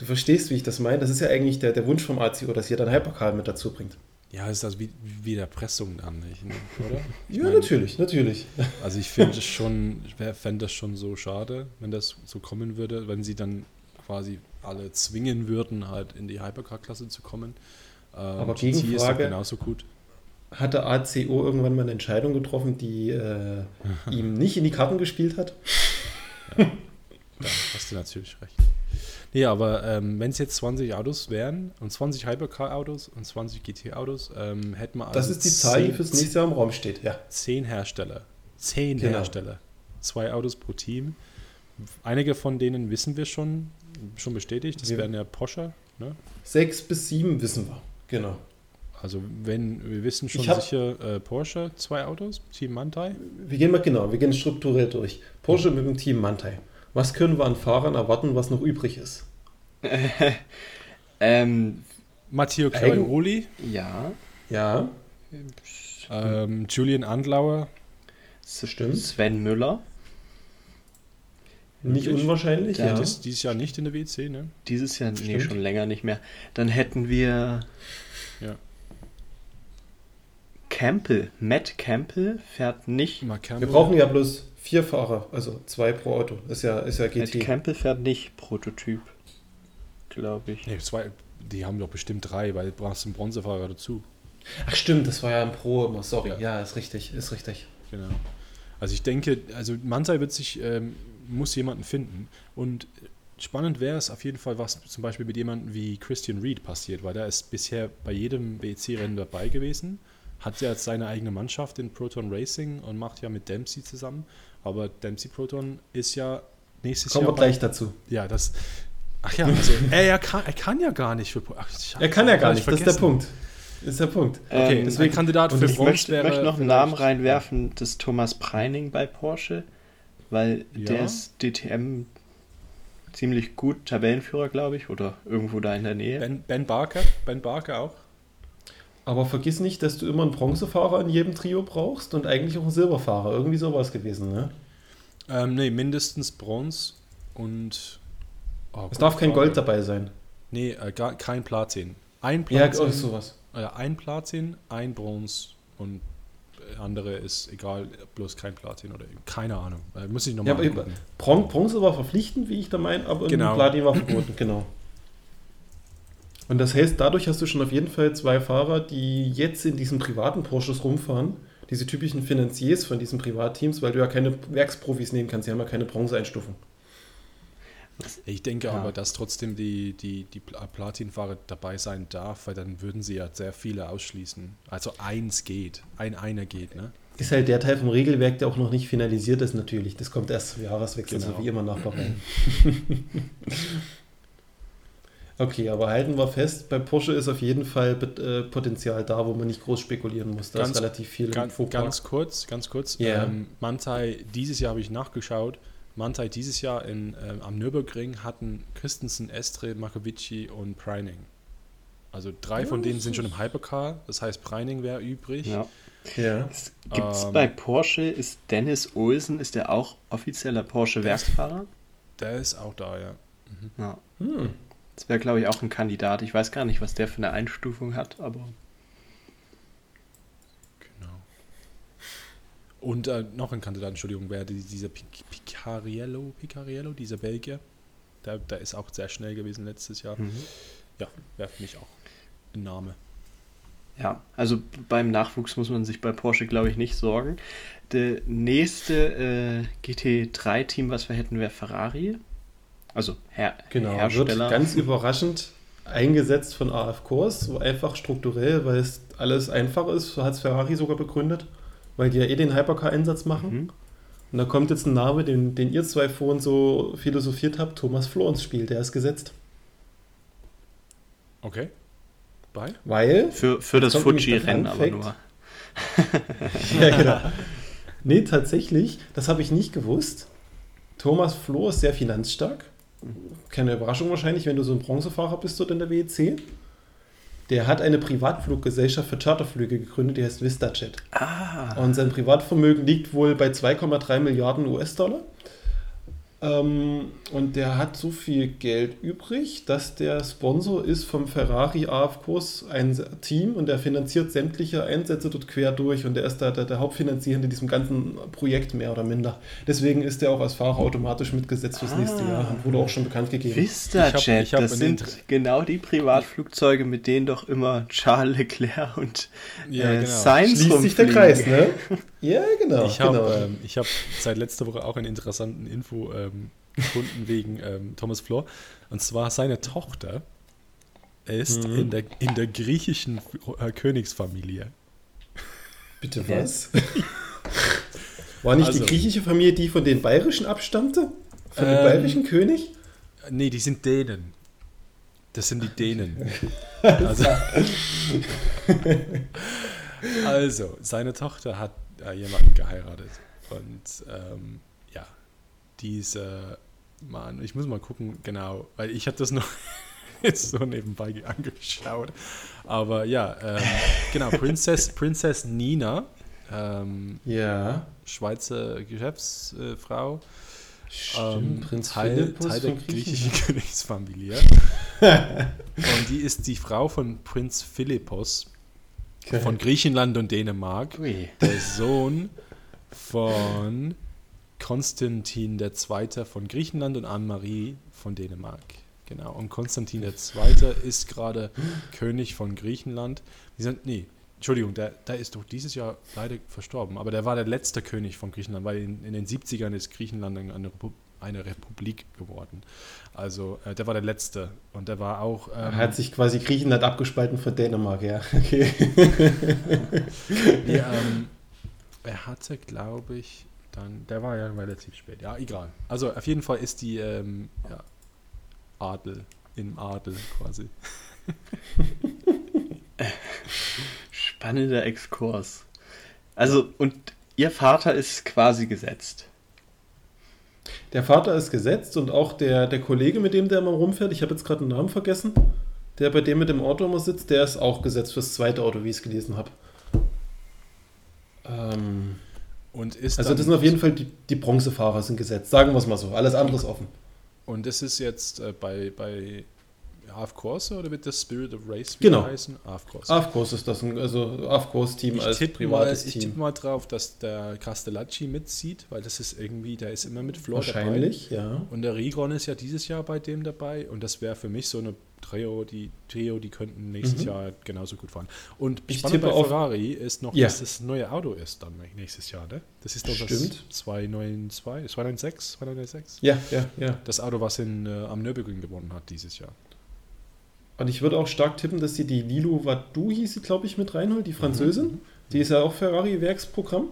Du verstehst, wie ich das meine? Das ist ja eigentlich der, der Wunsch vom ACO, dass jeder ein Hypercar mit dazu bringt. Ja, ist das wie, wie der Pressung dann, nicht, ne? oder? Ich ja, meine, natürlich, natürlich. Also ich finde es schon, ich fände das schon so schade, wenn das so kommen würde, wenn sie dann quasi alle zwingen würden, halt in die Hypercar-Klasse zu kommen. Ähm, Aber GT ist doch genauso gut. Hat der ACO irgendwann mal eine Entscheidung getroffen, die äh, ihm nicht in die Karten gespielt hat? Da hast du natürlich recht. Nee, aber ähm, wenn es jetzt 20 Autos wären und 20 Hypercar-Autos und 20 GT-Autos, ähm, hätten wir also Das ist die Zahl, die fürs nächste Jahr im Raum steht, ja. Zehn Hersteller. Zehn Genau. Hersteller. Zwei Autos pro Team. Einige von denen wissen wir schon, schon bestätigt. Das Wir- wären ja Porsche. Ne? Sechs bis sieben wissen wir. Genau. Also wenn wir wissen schon sicher äh, Porsche, zwei Autos, Team Mantai. Wir gehen mal genau, wir gehen strukturell durch. Porsche mit dem Team Mantai. Was können wir an Fahrern erwarten, was noch übrig ist? Ähm, Matteo Clairoli, ja, Ja, ähm, Julian Andlauer, das stimmt. Sven Müller, Nicht Wirklich? unwahrscheinlich, Ja. ja. das ist dieses Jahr nicht in der WC, ne? dieses Jahr, nee, Stimmt. schon länger nicht mehr. Dann hätten wir Ja. Campbell, Matt Campbell fährt nicht, Wir brauchen ja bloß vier Fahrer, also zwei pro Auto. Ist ja, ist ja GT. Campbell fährt nicht Prototyp, glaube ich. Nee, zwei, die haben doch bestimmt drei, weil du brauchst einen Bronzefahrer dazu. Ach stimmt, das war ja ein Pro immer, sorry. Ja. Ja, ist richtig, ist richtig. Genau. Also ich denke, also Mantai wird sich, ähm, muss jemanden finden. Und spannend wäre es auf jeden Fall, was zum Beispiel mit jemandem wie Christian Reed passiert, weil der ist bisher bei jedem BEC-Rennen dabei gewesen, hat ja jetzt seine eigene Mannschaft in Proton Racing und macht ja mit Dempsey zusammen. Aber Dempsey Proton ist ja nächstes Kommen Jahr. wir gleich dazu. Ja, das. Ach ja, also er, er, kann, er kann ja gar nicht für. Ach, Er kann ja gar ich nicht, das ist der vergessen. Punkt. Das ist der Punkt. Okay, Ähm, deswegen Kandidat für ich Ich Bronze möchte, wäre möchte noch einen Namen reinwerfen, das ist Thomas Preining bei Porsche, weil Ja. der ist DTM ziemlich gut Tabellenführer, glaube ich, oder irgendwo da in der Nähe. Ben, ben Barker, Ben Barker auch. Aber vergiss nicht, dass du immer einen Bronzefahrer in jedem Trio brauchst und eigentlich auch einen Silberfahrer. Irgendwie sowas gewesen, ne? Ähm, nee, mindestens Bronze und. Oh, Es darf kein Frage. Gold dabei sein. Nee, äh, gar, kein Platin. Ein Ja, Platin, oh, sowas. äh, ein Platin, ein Bronze und andere ist egal, bloß kein Platin oder keine Ahnung. Äh, muss ich Ja, nochmal aber ja, eben, Bron Bronze war verpflichtend, wie ich da meine, aber genau. Platin war verboten, genau. Und das heißt, dadurch hast du schon auf jeden Fall zwei Fahrer, die jetzt in diesen privaten Porsches rumfahren, diese typischen Finanziers von diesen Privatteams, weil du ja keine Werksprofis nehmen kannst, die haben ja keine Bronzeeinstufung. Ich denke Ja. aber, dass trotzdem die, die, die Pl- Platinfahrer dabei sein darf, weil dann würden sie ja sehr viele ausschließen. Also eins geht, ein einer geht, ne? Ist halt der Teil vom Regelwerk, der auch noch nicht finalisiert ist, natürlich. Das kommt erst zum Jahreswechsel, Genau. so wie immer nach Bahrain. okay, aber halten wir fest, bei Porsche ist auf jeden Fall äh, Potenzial da, wo man nicht groß spekulieren muss. Da Ganz- ist relativ viel im Ganz, Infopark. ganz kurz, ganz kurz. Ja. Ähm, Mantai, dieses Jahr habe ich nachgeschaut. Mantai dieses Jahr in, ähm, am Nürburgring hatten Christensen, Estre, Makovici und Preining. Also drei von denen sind schon im Hypercar, das heißt Preining wäre übrig. Ja. Ja. Gibt es Ähm, bei Porsche, ist Dennis Olsen, ist der auch offizieller Porsche-Werksfahrer? Der ist auch da, ja. Ja. Hm. Das wäre, glaube ich, auch ein Kandidat. Ich weiß gar nicht, was der für eine Einstufung hat, aber Genau. Und äh, noch ein Kandidat, Entschuldigung, wäre die- dieser Pic- Picariello, Picariello, dieser Belgier. Der, der ist auch sehr schnell gewesen letztes Jahr. mhm. Ja, wäre für mich auch ein Name. ja, also beim Nachwuchs muss man sich bei Porsche, glaube ich, nicht sorgen. Der nächste äh, GT3-Team, was wir hätten, wäre Ferrari. Also Her Genau, wird Hersteller. ganz überraschend eingesetzt von AF Kurs, so einfach strukturell, weil es alles einfach ist, so hat es Ferrari sogar begründet, weil die ja eh den Hypercar-Einsatz machen. Mhm. Und da kommt jetzt ein Name, den, den ihr zwei vorhin so philosophiert habt, Thomas Floh ins Spiel, der ist gesetzt. Okay. Bei? Weil, Für, für das Fuji-Rennen aber nur. ja genau. Nee, tatsächlich, das habe ich nicht gewusst. Thomas Floh ist sehr finanzstark. Keine Überraschung wahrscheinlich, wenn du so ein Bronzefahrer bist dort in der WEC. Der hat eine Privatfluggesellschaft für Charterflüge gegründet, die heißt VistaJet. Ah, Und sein Privatvermögen liegt wohl bei 2,3 Milliarden US-Dollar. Ähm, und der hat so viel Geld übrig, dass der Sponsor ist vom Ferrari AF Kurs ein Team und der finanziert sämtliche Einsätze dort quer durch und der ist da der, der Hauptfinanzierende in diesem ganzen Projekt mehr oder minder. Deswegen ist er auch als Fahrer automatisch mitgesetzt fürs nächste Ah. Jahr und wurde auch schon bekannt gegeben. VistaJet, Ich hab- ich hab das sind genau die Privatflugzeuge, mit denen doch immer Charles Leclerc und Ja, äh, genau. Sainz Schließt sich der. Kreis, ne? Ja, genau. Ich habe genau. ähm, ich hab seit letzter Woche auch einen interessanten Info ähm, gefunden wegen ähm, Thomas Flor. Und zwar seine Tochter ist Mhm. in, der, in der griechischen äh, Königsfamilie. Bitte was? War nicht Also- die griechische Familie die von den Bayerischen abstammte? Von dem Ähm, bayerischen König? Nee, die sind Dänen. Das sind die Dänen. Also, also seine Tochter hat äh, jemanden geheiratet. Und ähm, diese Mann, ich muss mal gucken, genau, weil ich habe das noch jetzt so nebenbei angeschaut. Aber ja, ähm, genau, Princess, Princess Nina, ähm, Ja. Schweizer Geschäftsfrau, Stimmt, ähm, Prinz Teil, Philippus Teil der griechischen. Königsfamilie. und die ist die Frau von Prinz Philippos von Griechenland und Dänemark, Ui. der Sohn von Konstantin II. von Griechenland und Anne-Marie von Dänemark. Genau. Und Konstantin II. ist gerade König von Griechenland. Die sind, nee, Entschuldigung, der, der ist doch dieses Jahr leider verstorben, aber der war der letzte König von Griechenland, weil in, in den 70ern ist Griechenland eine, Repu eine Republik geworden. Also äh, der war der letzte und der war auch. Er Ähm, hat sich quasi Griechenland abgespalten von Dänemark, ja. Okay. nee, ähm, er hatte, glaube ich, dann. Der war ja relativ spät. Ja, egal. Also auf jeden Fall ist die ähm, ja, Adel im Adel quasi. Spannender Exkurs. Also, und ihr Vater ist quasi gesetzt. Der Vater ist gesetzt und auch der, der Kollege, mit dem der immer rumfährt, ich habe jetzt gerade den Namen vergessen, der bei dem mit dem Auto immer sitzt, der ist auch gesetzt fürs zweite Auto, wie ich es gelesen habe. Ähm, Und ist also das sind auf jeden Fall die, die Bronzefahrer sind gesetzt, sagen wir es mal so. Alles andere ist offen. Und das ist jetzt äh, bei, bei Half Course oder wird das Spirit of Race wieder Genau. heißen? Half Course. AFCOS ist das, ein, also AFCOS-Team Ich als tippe mal, privates ich Team. tippe mal drauf, dass der Castellacci mitzieht, weil das ist irgendwie, der ist immer mit Flor dabei. Wahrscheinlich, ja. Und der Rigon ist ja dieses Jahr bei dem dabei und das wäre für mich so eine Trio, die Trio, die könnten nächstes Mhm. Jahr genauso gut fahren. Und Ich spannend tippe bei Ferrari ist noch, Ja. dass das neue Auto ist dann nächstes Jahr, ne? Das ist doch Stimmt. das 292, 296, 296? Ja, ja, ja. Das Auto, was in, äh, am Nürburgring gewonnen hat dieses Jahr. Und ich würde auch stark tippen, dass sie die Lilo Vadou hieß sie, glaube ich, mit reinholt, die Französin. Die ist ja auch Ferrari-Werksprogramm.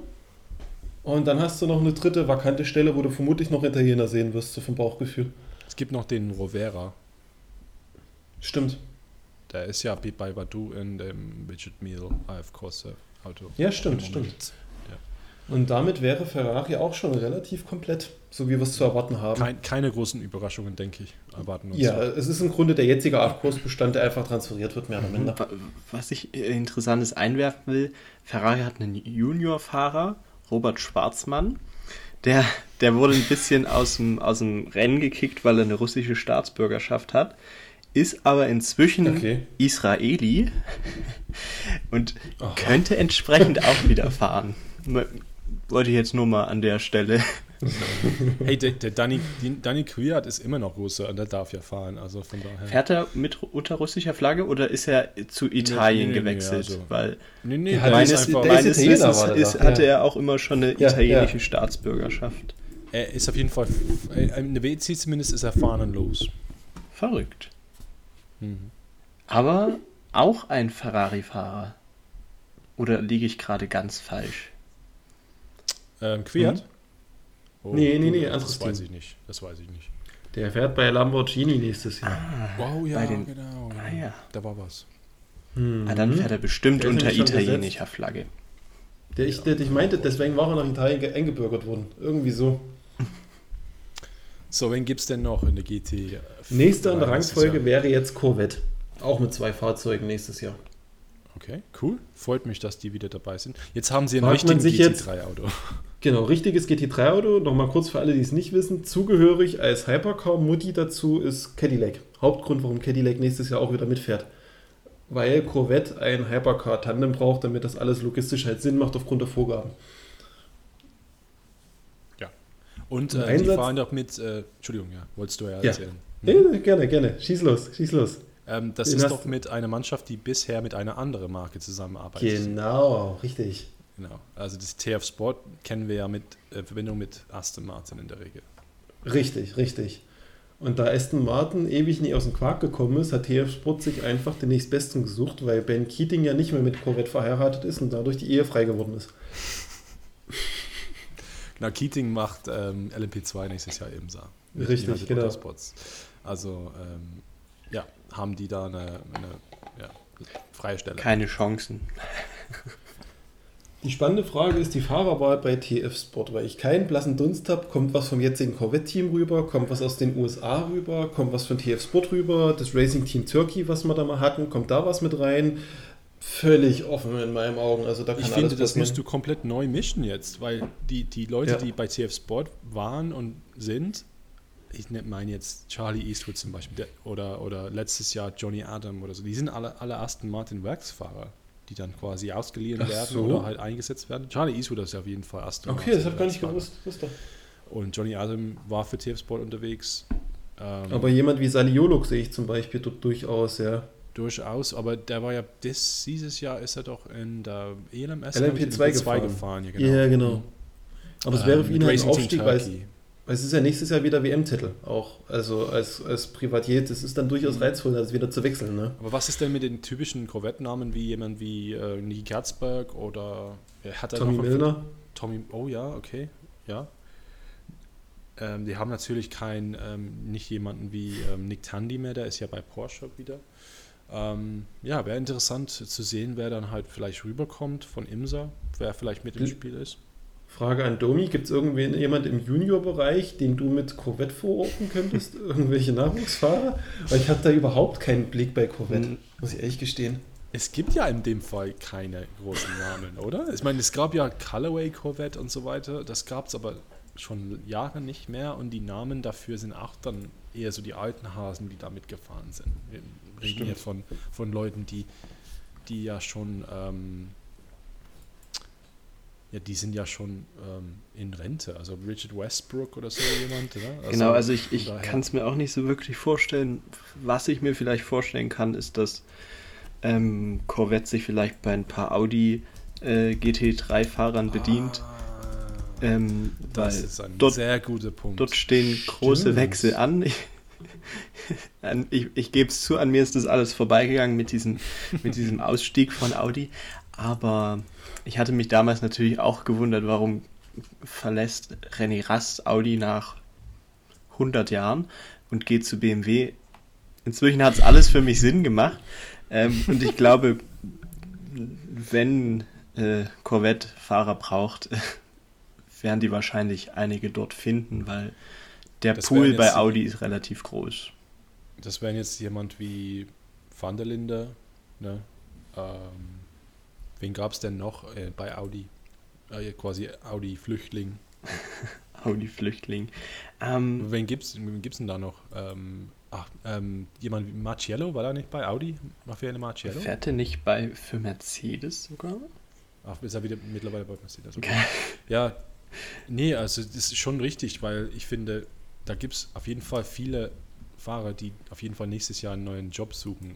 Und dann hast du noch eine dritte vakante Stelle, wo du vermutlich noch Italiener sehen wirst, so vom Bauchgefühl. Es gibt noch den Rovera. Stimmt. Der ist ja wie bei Badu in dem Richard Mille AF Corse Auto. Ja, stimmt, Im stimmt. Moment. Und damit wäre Ferrari auch schon relativ komplett, so wie wir es zu erwarten haben. Kein, keine großen Überraschungen, denke ich, erwarten uns. ja, es ist im Grunde der jetzige AF-Kursbestand, der einfach transferiert wird, mehr oder minder. Wa- Was ich äh, Interessantes einwerfen will, Ferrari hat einen Juniorfahrer, Robert Schwarzmann. Der, der wurde ein bisschen aus dem, aus dem Rennen gekickt, weil er eine russische Staatsbürgerschaft hat, ist aber inzwischen Okay. Israeli und Aha. könnte entsprechend auch wieder fahren. Wollte ich jetzt nur mal an der Stelle. Hey, der, der Danny, Danny Kwiat ist immer noch Russe und der darf ja fahren, also von daher. Fährt er mit unter russischer Flagge oder ist er zu Italien nee, nee, gewechselt? also- Weil Nee, nee, meines, meines Wissens ist, hatte ja. er auch immer schon eine Ja, italienische ja. Staatsbürgerschaft. er ist auf jeden Fall, äh, eine WC zumindest ist er fahnenlos. Verrückt. Mhm. Aber auch ein Ferrari-Fahrer. Oder liege ich gerade ganz falsch? Ähm, Kwiat? Oh, Nee, nee, nee, das anderes weiß Team. ich nicht. Das weiß ich nicht. Der fährt bei Lamborghini nächstes Jahr. Wow, ja, bei den- genau. Ah, ja. Da war was. Mhm. Ah, dann fährt er bestimmt Der unter italienischer Flagge. Der ich, der, ich meinte, deswegen war er nach Italien ge- eingebürgert worden. Irgendwie so. So, wen gibt es denn noch in der GT? Nächster in der Rangfolge wäre jetzt Corvette. Auch mit zwei Fahrzeugen nächstes Jahr. Okay, cool. Freut mich, dass die wieder dabei sind. Jetzt haben sie sich jetzt- GT3-Auto. Genau, richtiges GT3-Auto. Nochmal kurz für alle, die es nicht wissen. Zugehörig als Hypercar-Mutti dazu ist Cadillac. Hauptgrund, warum Cadillac nächstes Jahr auch wieder mitfährt. Weil Corvette ein Hypercar-Tandem braucht, damit das alles logistisch halt Sinn macht aufgrund der Vorgaben. Und äh, die fahren doch mit, äh, Entschuldigung, ja, wolltest du ja Ja. erzählen. Hm. Nee, gerne, gerne. Schieß los, schieß los. Ähm, das Den ist doch mit einer Mannschaft, die bisher mit einer anderen Marke zusammenarbeitet. Genau, richtig. Genau. Also das TF Sport kennen wir ja mit äh, Verbindung mit Aston Martin in der Regel. Richtig, richtig. Und da Aston Martin ewig nie aus dem Quark gekommen ist, hat TF Sport sich einfach den nächstbesten gesucht, weil Ben Keating ja nicht mehr mit Corvette verheiratet ist und dadurch die Ehe frei geworden ist. Genau, Keating macht ähm, LMP2 nächstes Jahr. Mit Richtig, genau. Motorsports. Also, ähm, ja, haben die da eine, eine ja, freie Stelle. Keine Chancen. Die spannende Frage ist die Fahrerwahl bei TF Sport, weil ich keinen blassen Dunst habe. Kommt was vom jetzigen Corvette-Team rüber? Kommt was aus den USA rüber? Kommt was von TF Sport rüber? Das Racing Team Turkey, was wir da mal hatten, kommt da was mit rein? Völlig offen in meinen Augen. Also da kann Ich finde, das musst du komplett neu mischen jetzt, weil die, die Leute, Ja. die bei TF Sport waren und sind, ich ne- meine jetzt Charlie Eastwood zum Beispiel der, oder, oder letztes Jahr Johnny Adam oder so, die sind alle, alle Aston Martin Werksfahrer, die dann quasi ausgeliehen Ach werden so. oder halt eingesetzt werden. Charlie Eastwood ist auf jeden Fall Aston Okay, das habe ich gar nicht gewusst. Wusste. Und Johnny Adam war für TF Sport unterwegs. Ähm, Aber jemand wie Saliolog sehe ich zum Beispiel durchaus, ja. Durchaus, aber der war ja bis dieses Jahr ist er doch in der ELMS LMP2 gefahren. gefahren. Ja, Ja, genau. Aber es wäre für ihn halt ein Aufstieg, weil es, es ist ja nächstes Jahr wieder WM-Titel auch. Also als, als Privatier, das ist dann durchaus reizvoll, das wieder zu wechseln. Ne? Aber was ist denn mit den typischen Corvette-Namen wie jemand wie äh, Nicky Katzberg oder äh, hat er Tommy noch Milner. Tommy, oh ja, okay, ja. Ähm, die haben natürlich kein, ähm, nicht jemanden wie ähm, Nick Tandy mehr, der ist ja bei Porsche wieder. Ähm, ja, wäre interessant zu sehen, wer dann halt vielleicht rüberkommt von IMSA, wer vielleicht mit im Hm. Spiel ist. Frage an Domi, gibt es irgendwen, jemand im Junior-Bereich, den du mit Corvette verorten könntest? Irgendwelche Nachwuchsfahrer? Weil ich habe da überhaupt keinen Blick bei Corvette, Hm. muss ich ehrlich gestehen. Es gibt ja in dem Fall keine großen Namen, oder? Ich meine, es gab ja Callaway Corvette und so weiter, das gab es aber schon Jahre nicht mehr und die Namen dafür sind auch dann eher so die alten Hasen, die da mitgefahren sind. Reden Stimmt. hier von, von Leuten, die, die ja schon ähm, ja, die sind ja schon ähm, in Rente. Also Richard Westbrook oder so jemand. Ne? Also genau, also ich, ich kann es mir auch nicht so wirklich vorstellen. Was ich mir vielleicht vorstellen kann, ist, dass ähm, Corvette sich vielleicht bei ein paar Audi äh, GT3-Fahrern bedient. Ah, ähm, das ist ein dort, sehr guter Punkt. Dort stehen Stimmt. große Wechsel an. Ich, ich, ich gebe es zu, an mir ist das alles vorbeigegangen mit diesem, mit diesem Ausstieg von Audi. Aber ich hatte mich damals natürlich auch gewundert, warum verlässt René Rast Audi nach 100 Jahren und geht zu BMW. Inzwischen hat es alles für mich Sinn gemacht. Ähm, und ich glaube, wenn äh, Corvette Fahrer braucht, werden die wahrscheinlich einige dort finden, weil der das Pool bei Audi ist relativ groß. Das wären jetzt jemand wie Van der Linde, ne? Ähm, wen gab es denn noch äh, bei Audi? Äh, quasi Audi-Flüchtling. Audi-Flüchtling. Ähm, wen gibt es wen gibt's denn da noch? Ähm, ach, ähm, jemand wie Marciello, war da nicht bei Audi? Raffaele Marciello? Fährt er nicht bei, für Mercedes sogar? Ach, ist er wieder mittlerweile bei Mercedes. Okay. ja, nee, also das ist schon richtig, weil ich finde, da gibt es auf jeden Fall viele Fahrer, die auf jeden Fall nächstes Jahr einen neuen Job suchen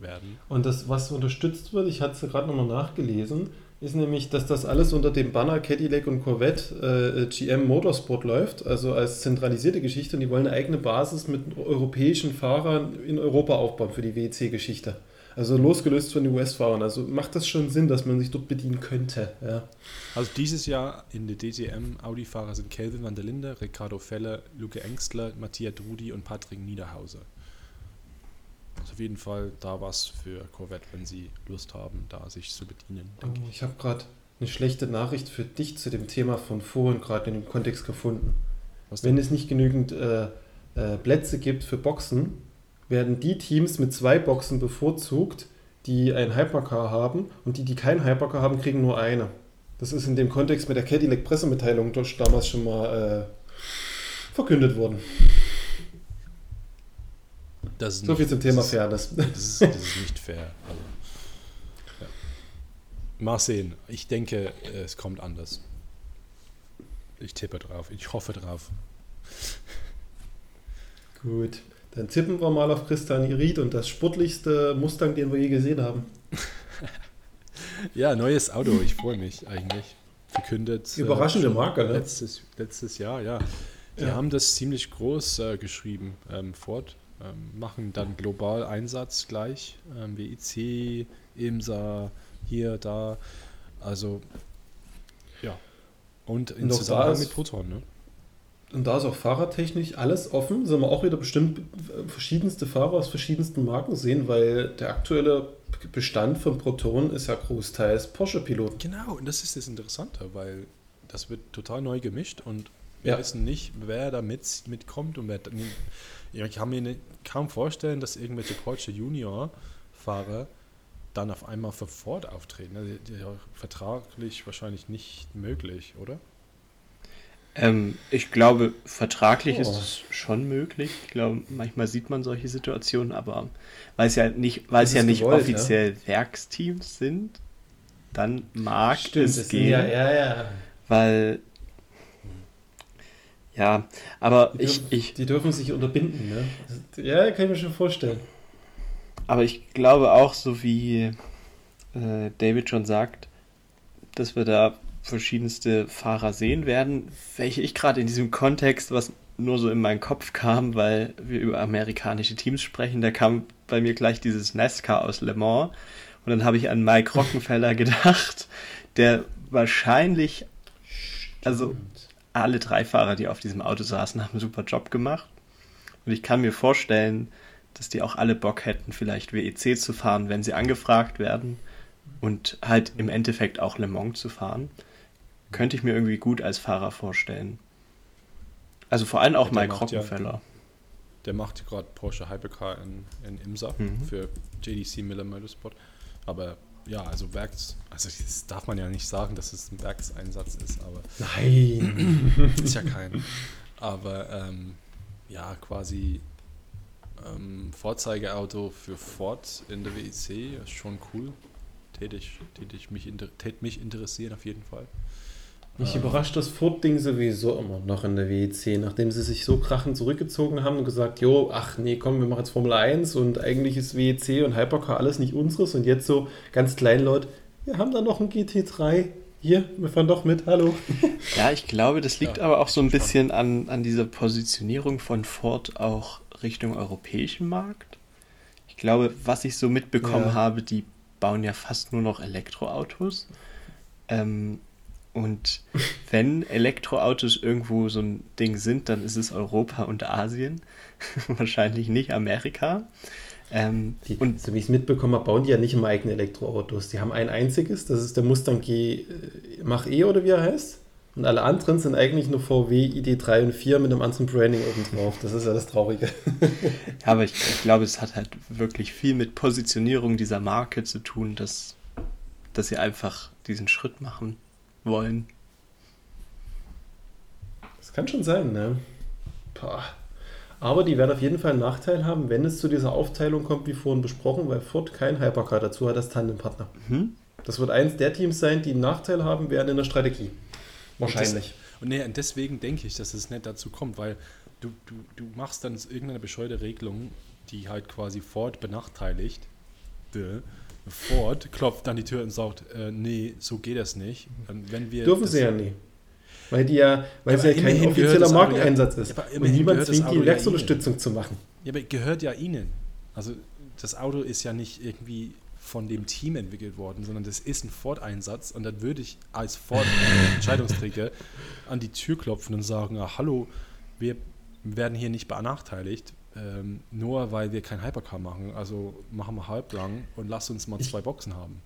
werden. Und das, was unterstützt wird, ich hatte es gerade nochmal nachgelesen, ist nämlich, dass das alles unter dem Banner Cadillac und Corvette äh, GM Motorsport läuft, also als zentralisierte Geschichte. Und die wollen eine eigene Basis mit europäischen Fahrern in Europa aufbauen für die WEC-Geschichte. Also losgelöst von den US-Fahrern. Also macht das schon Sinn, dass man sich dort bedienen könnte. Ja. Also dieses Jahr in der DTM Audi-Fahrer sind Kelvin van der Linde, Ricardo Feller, Luke Engstler, Matthias Drudi und Patrick Niederhauser. Also auf jeden Fall da was für Corvette, wenn sie Lust haben, da sich zu bedienen. Oh, ich, ich habe gerade eine schlechte Nachricht für dich zu dem Thema von vorhin gerade in dem Kontext gefunden. Wenn es nicht genügend äh, äh, Plätze gibt für Boxen, werden die Teams mit zwei Boxen bevorzugt, die ein Hypercar haben und die, die kein Hypercar haben, kriegen nur eine. Das ist in dem Kontext mit der Cadillac Pressemitteilung damals schon mal äh, verkündet worden. so viel zum Thema Fairness. Das ist, das ist nicht fair. Also, ja. Mal sehen. Ich denke, es kommt anders. Ich tippe drauf. Ich hoffe drauf. Gut. Dann tippen wir mal auf Christian Ried und das sportlichste Mustang, den wir je gesehen haben. ja, neues Auto, ich freue mich eigentlich. Verkündet. Äh, Überraschende äh, Marke, ne? Letztes, letztes Jahr, ja. Die ja. haben das ziemlich groß äh, geschrieben, ähm, Ford. Ähm, machen dann global Einsatz gleich. Ähm, WIC, IMSA, hier, da. Also, ja. Und in Zusammenhang mit Proton, ne? Und da ist auch fahrertechnisch alles offen. Sind wir auch wieder bestimmt verschiedenste Fahrer aus verschiedensten Marken sehen, weil der aktuelle Bestand von Proton ist ja großteils Porsche-Piloten. Genau, und das ist das Interessante, weil das wird total neu gemischt und wir ja. wissen nicht, wer da mit, mitkommt und wer. Ich kann mir kaum vorstellen, dass irgendwelche Porsche Junior-Fahrer dann auf einmal für Ford auftreten. Also, vertraglich wahrscheinlich nicht möglich, oder? Ähm, ich glaube, vertraglich oh. ist es schon möglich. Ich glaube, manchmal sieht man solche Situationen, aber weil es ja nicht, weil es ja nicht gewollt, offiziell ja? Werksteams sind, dann mag Stimmt, es gehen. Ja, ja, ja. Weil ja, aber die ich, ich. Die dürfen sich unterbinden, ne? Ja, kann ich mir schon vorstellen. Aber ich glaube auch, so wie äh, David schon sagt, dass wir da verschiedenste Fahrer sehen werden, welche ich gerade in diesem Kontext, was nur so in meinen Kopf kam, weil wir über amerikanische Teams sprechen, da kam bei mir gleich dieses NASCAR aus Le Mans. Und dann habe ich an Mike Rockenfeller gedacht, der wahrscheinlich, also alle drei Fahrer, die auf diesem Auto saßen, haben einen super Job gemacht. Und ich kann mir vorstellen, dass die auch alle Bock hätten, vielleicht WEC zu fahren, wenn sie angefragt werden und halt im Endeffekt auch Le Mans zu fahren könnte ich mir irgendwie gut als Fahrer vorstellen. Also vor allem auch ja, Mike Rockenfeller. Ja, der macht gerade Porsche Hypercar in, in Imsa mhm. für JDC Miller Motorsport. Aber ja, also Werks, also das darf man ja nicht sagen, dass es ein Werkseinsatz ist, aber. Nein! ist ja kein. Aber ähm, ja, quasi ähm, Vorzeigeauto für Ford in der WEC ist schon cool tätig, tätig mich, inter, tät mich interessieren auf jeden Fall. Mich überrascht das Ford-Ding sowieso immer noch in der WEC, nachdem sie sich so krachend zurückgezogen haben und gesagt, jo, ach nee, komm, wir machen jetzt Formel 1 und eigentlich ist WEC und Hypercar alles nicht unseres und jetzt so ganz kleinlaut, wir haben da noch ein GT3, hier, wir fahren doch mit, hallo. Ja, ich glaube, das liegt Ja, aber auch so ein bisschen an, an dieser Positionierung von Ford auch Richtung europäischen Markt. Ich glaube, was ich so mitbekommen Ja. habe, die bauen ja fast nur noch Elektroautos. Ähm, und wenn Elektroautos irgendwo so ein Ding sind, dann ist es Europa und Asien. Wahrscheinlich nicht Amerika. Ähm, Die, und so wie ich es mitbekommen habe, bauen die ja nicht immer eigene Elektroautos. Die haben ein einziges, das ist der Mustang G äh, Mach E oder wie er heißt. Und alle anderen sind eigentlich nur VW ID3 und 4 mit einem anderen Branding oben drauf. Das ist ja das Traurige. aber ich, ich glaube, es hat halt wirklich viel mit Positionierung dieser Marke zu tun, dass, dass sie einfach diesen Schritt machen wollen. Das kann schon sein, ne? Pah. Aber die werden auf jeden Fall einen Nachteil haben, wenn es zu dieser Aufteilung kommt, wie vorhin besprochen, weil Ford kein Hypercar dazu hat als Tandempartner. Mhm. Das wird eins der Teams sein, die einen Nachteil haben werden in der Strategie. Wahrscheinlich. Und, nee, und deswegen denke ich, dass es nicht dazu kommt, weil du, du, du machst dann irgendeine bescheuerte Regelung, die halt quasi Ford benachteiligt. Dö. Ford klopft an die Tür und sagt, äh, nee, so geht das nicht. Und wenn wir Dürfen sie ja nie. Weil die ja, weil Ja, es ja kein offizieller ja- Markeneinsatz ist. Ja, aber Und niemand zwingt die Werksunterstützung zu machen. Ja, aber gehört ja ihnen. Also das Auto ist ja nicht irgendwie von dem Team entwickelt worden, sondern das ist ein Ford-Einsatz und dann würde ich als Ford-Entscheidungsträger an die Tür klopfen und sagen, ah, hallo, wir werden hier nicht benachteiligt, ähm, nur weil wir kein Hypercar machen. Also machen wir halblang und lass uns mal zwei Boxen haben.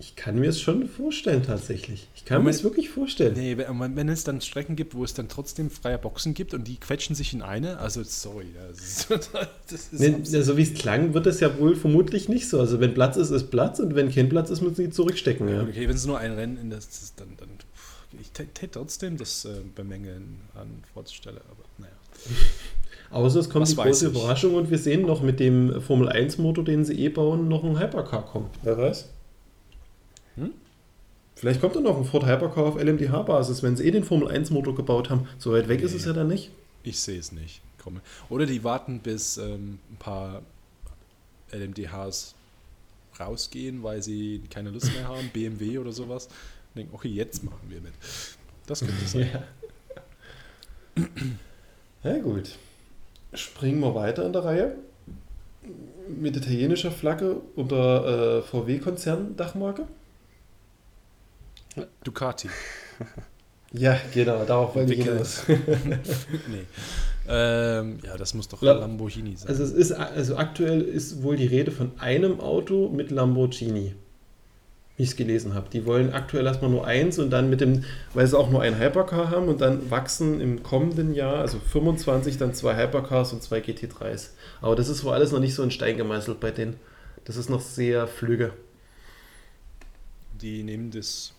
Ich kann mir es schon vorstellen, tatsächlich. Ich kann mir es wirklich vorstellen. Nee, wenn, wenn es dann Strecken gibt, wo es dann trotzdem freie Boxen gibt und die quetschen sich in eine, also sorry, das ist, das ist Nee, so wie es klang, wird es ja wohl vermutlich nicht so. Also wenn Platz ist, ist Platz und wenn kein Platz ist, müssen sie zurückstecken. Ja. Okay, wenn es nur ein Rennen in das ist, dann, dann ich täte trotzdem das äh, bemängeln an Fords Stelle, aber naja. Außer es kommt Was die große ich. Überraschung und wir sehen noch mit dem Formel 1 Motor, den sie eh bauen, noch ein Hypercar kommen. Wer weiß? Hm? Vielleicht kommt dann noch ein Ford Hypercar auf LMDH-Basis, wenn sie eh den Formel 1 Motor gebaut haben. So weit weg ist Nee. es ja dann nicht. Ich sehe es nicht. Komme. Oder die warten, bis ähm, ein paar LMDHs rausgehen, weil sie keine Lust mehr haben, BMW oder sowas. Und denken, okay, jetzt machen wir mit. Das könnte sein. Ja. ja, gut. Springen wir weiter in der Reihe. Mit italienischer Flagge unter äh, VW-Konzern-Dachmarke. Ducati. Ja, genau, darauf wollte ich hinaus. nee. Ähm, ja, das muss doch La- Lamborghini sein. Also es ist also aktuell ist wohl die Rede von einem Auto mit Lamborghini. Wie ich es gelesen habe. Die wollen aktuell erstmal nur eins und dann mit dem, weil sie auch nur ein Hypercar haben und dann wachsen im kommenden Jahr, also 25, dann zwei Hypercars und zwei GT3s. Aber das ist wohl alles noch nicht so in Stein gemeißelt bei denen. Das ist noch sehr flügge. die nehmen das,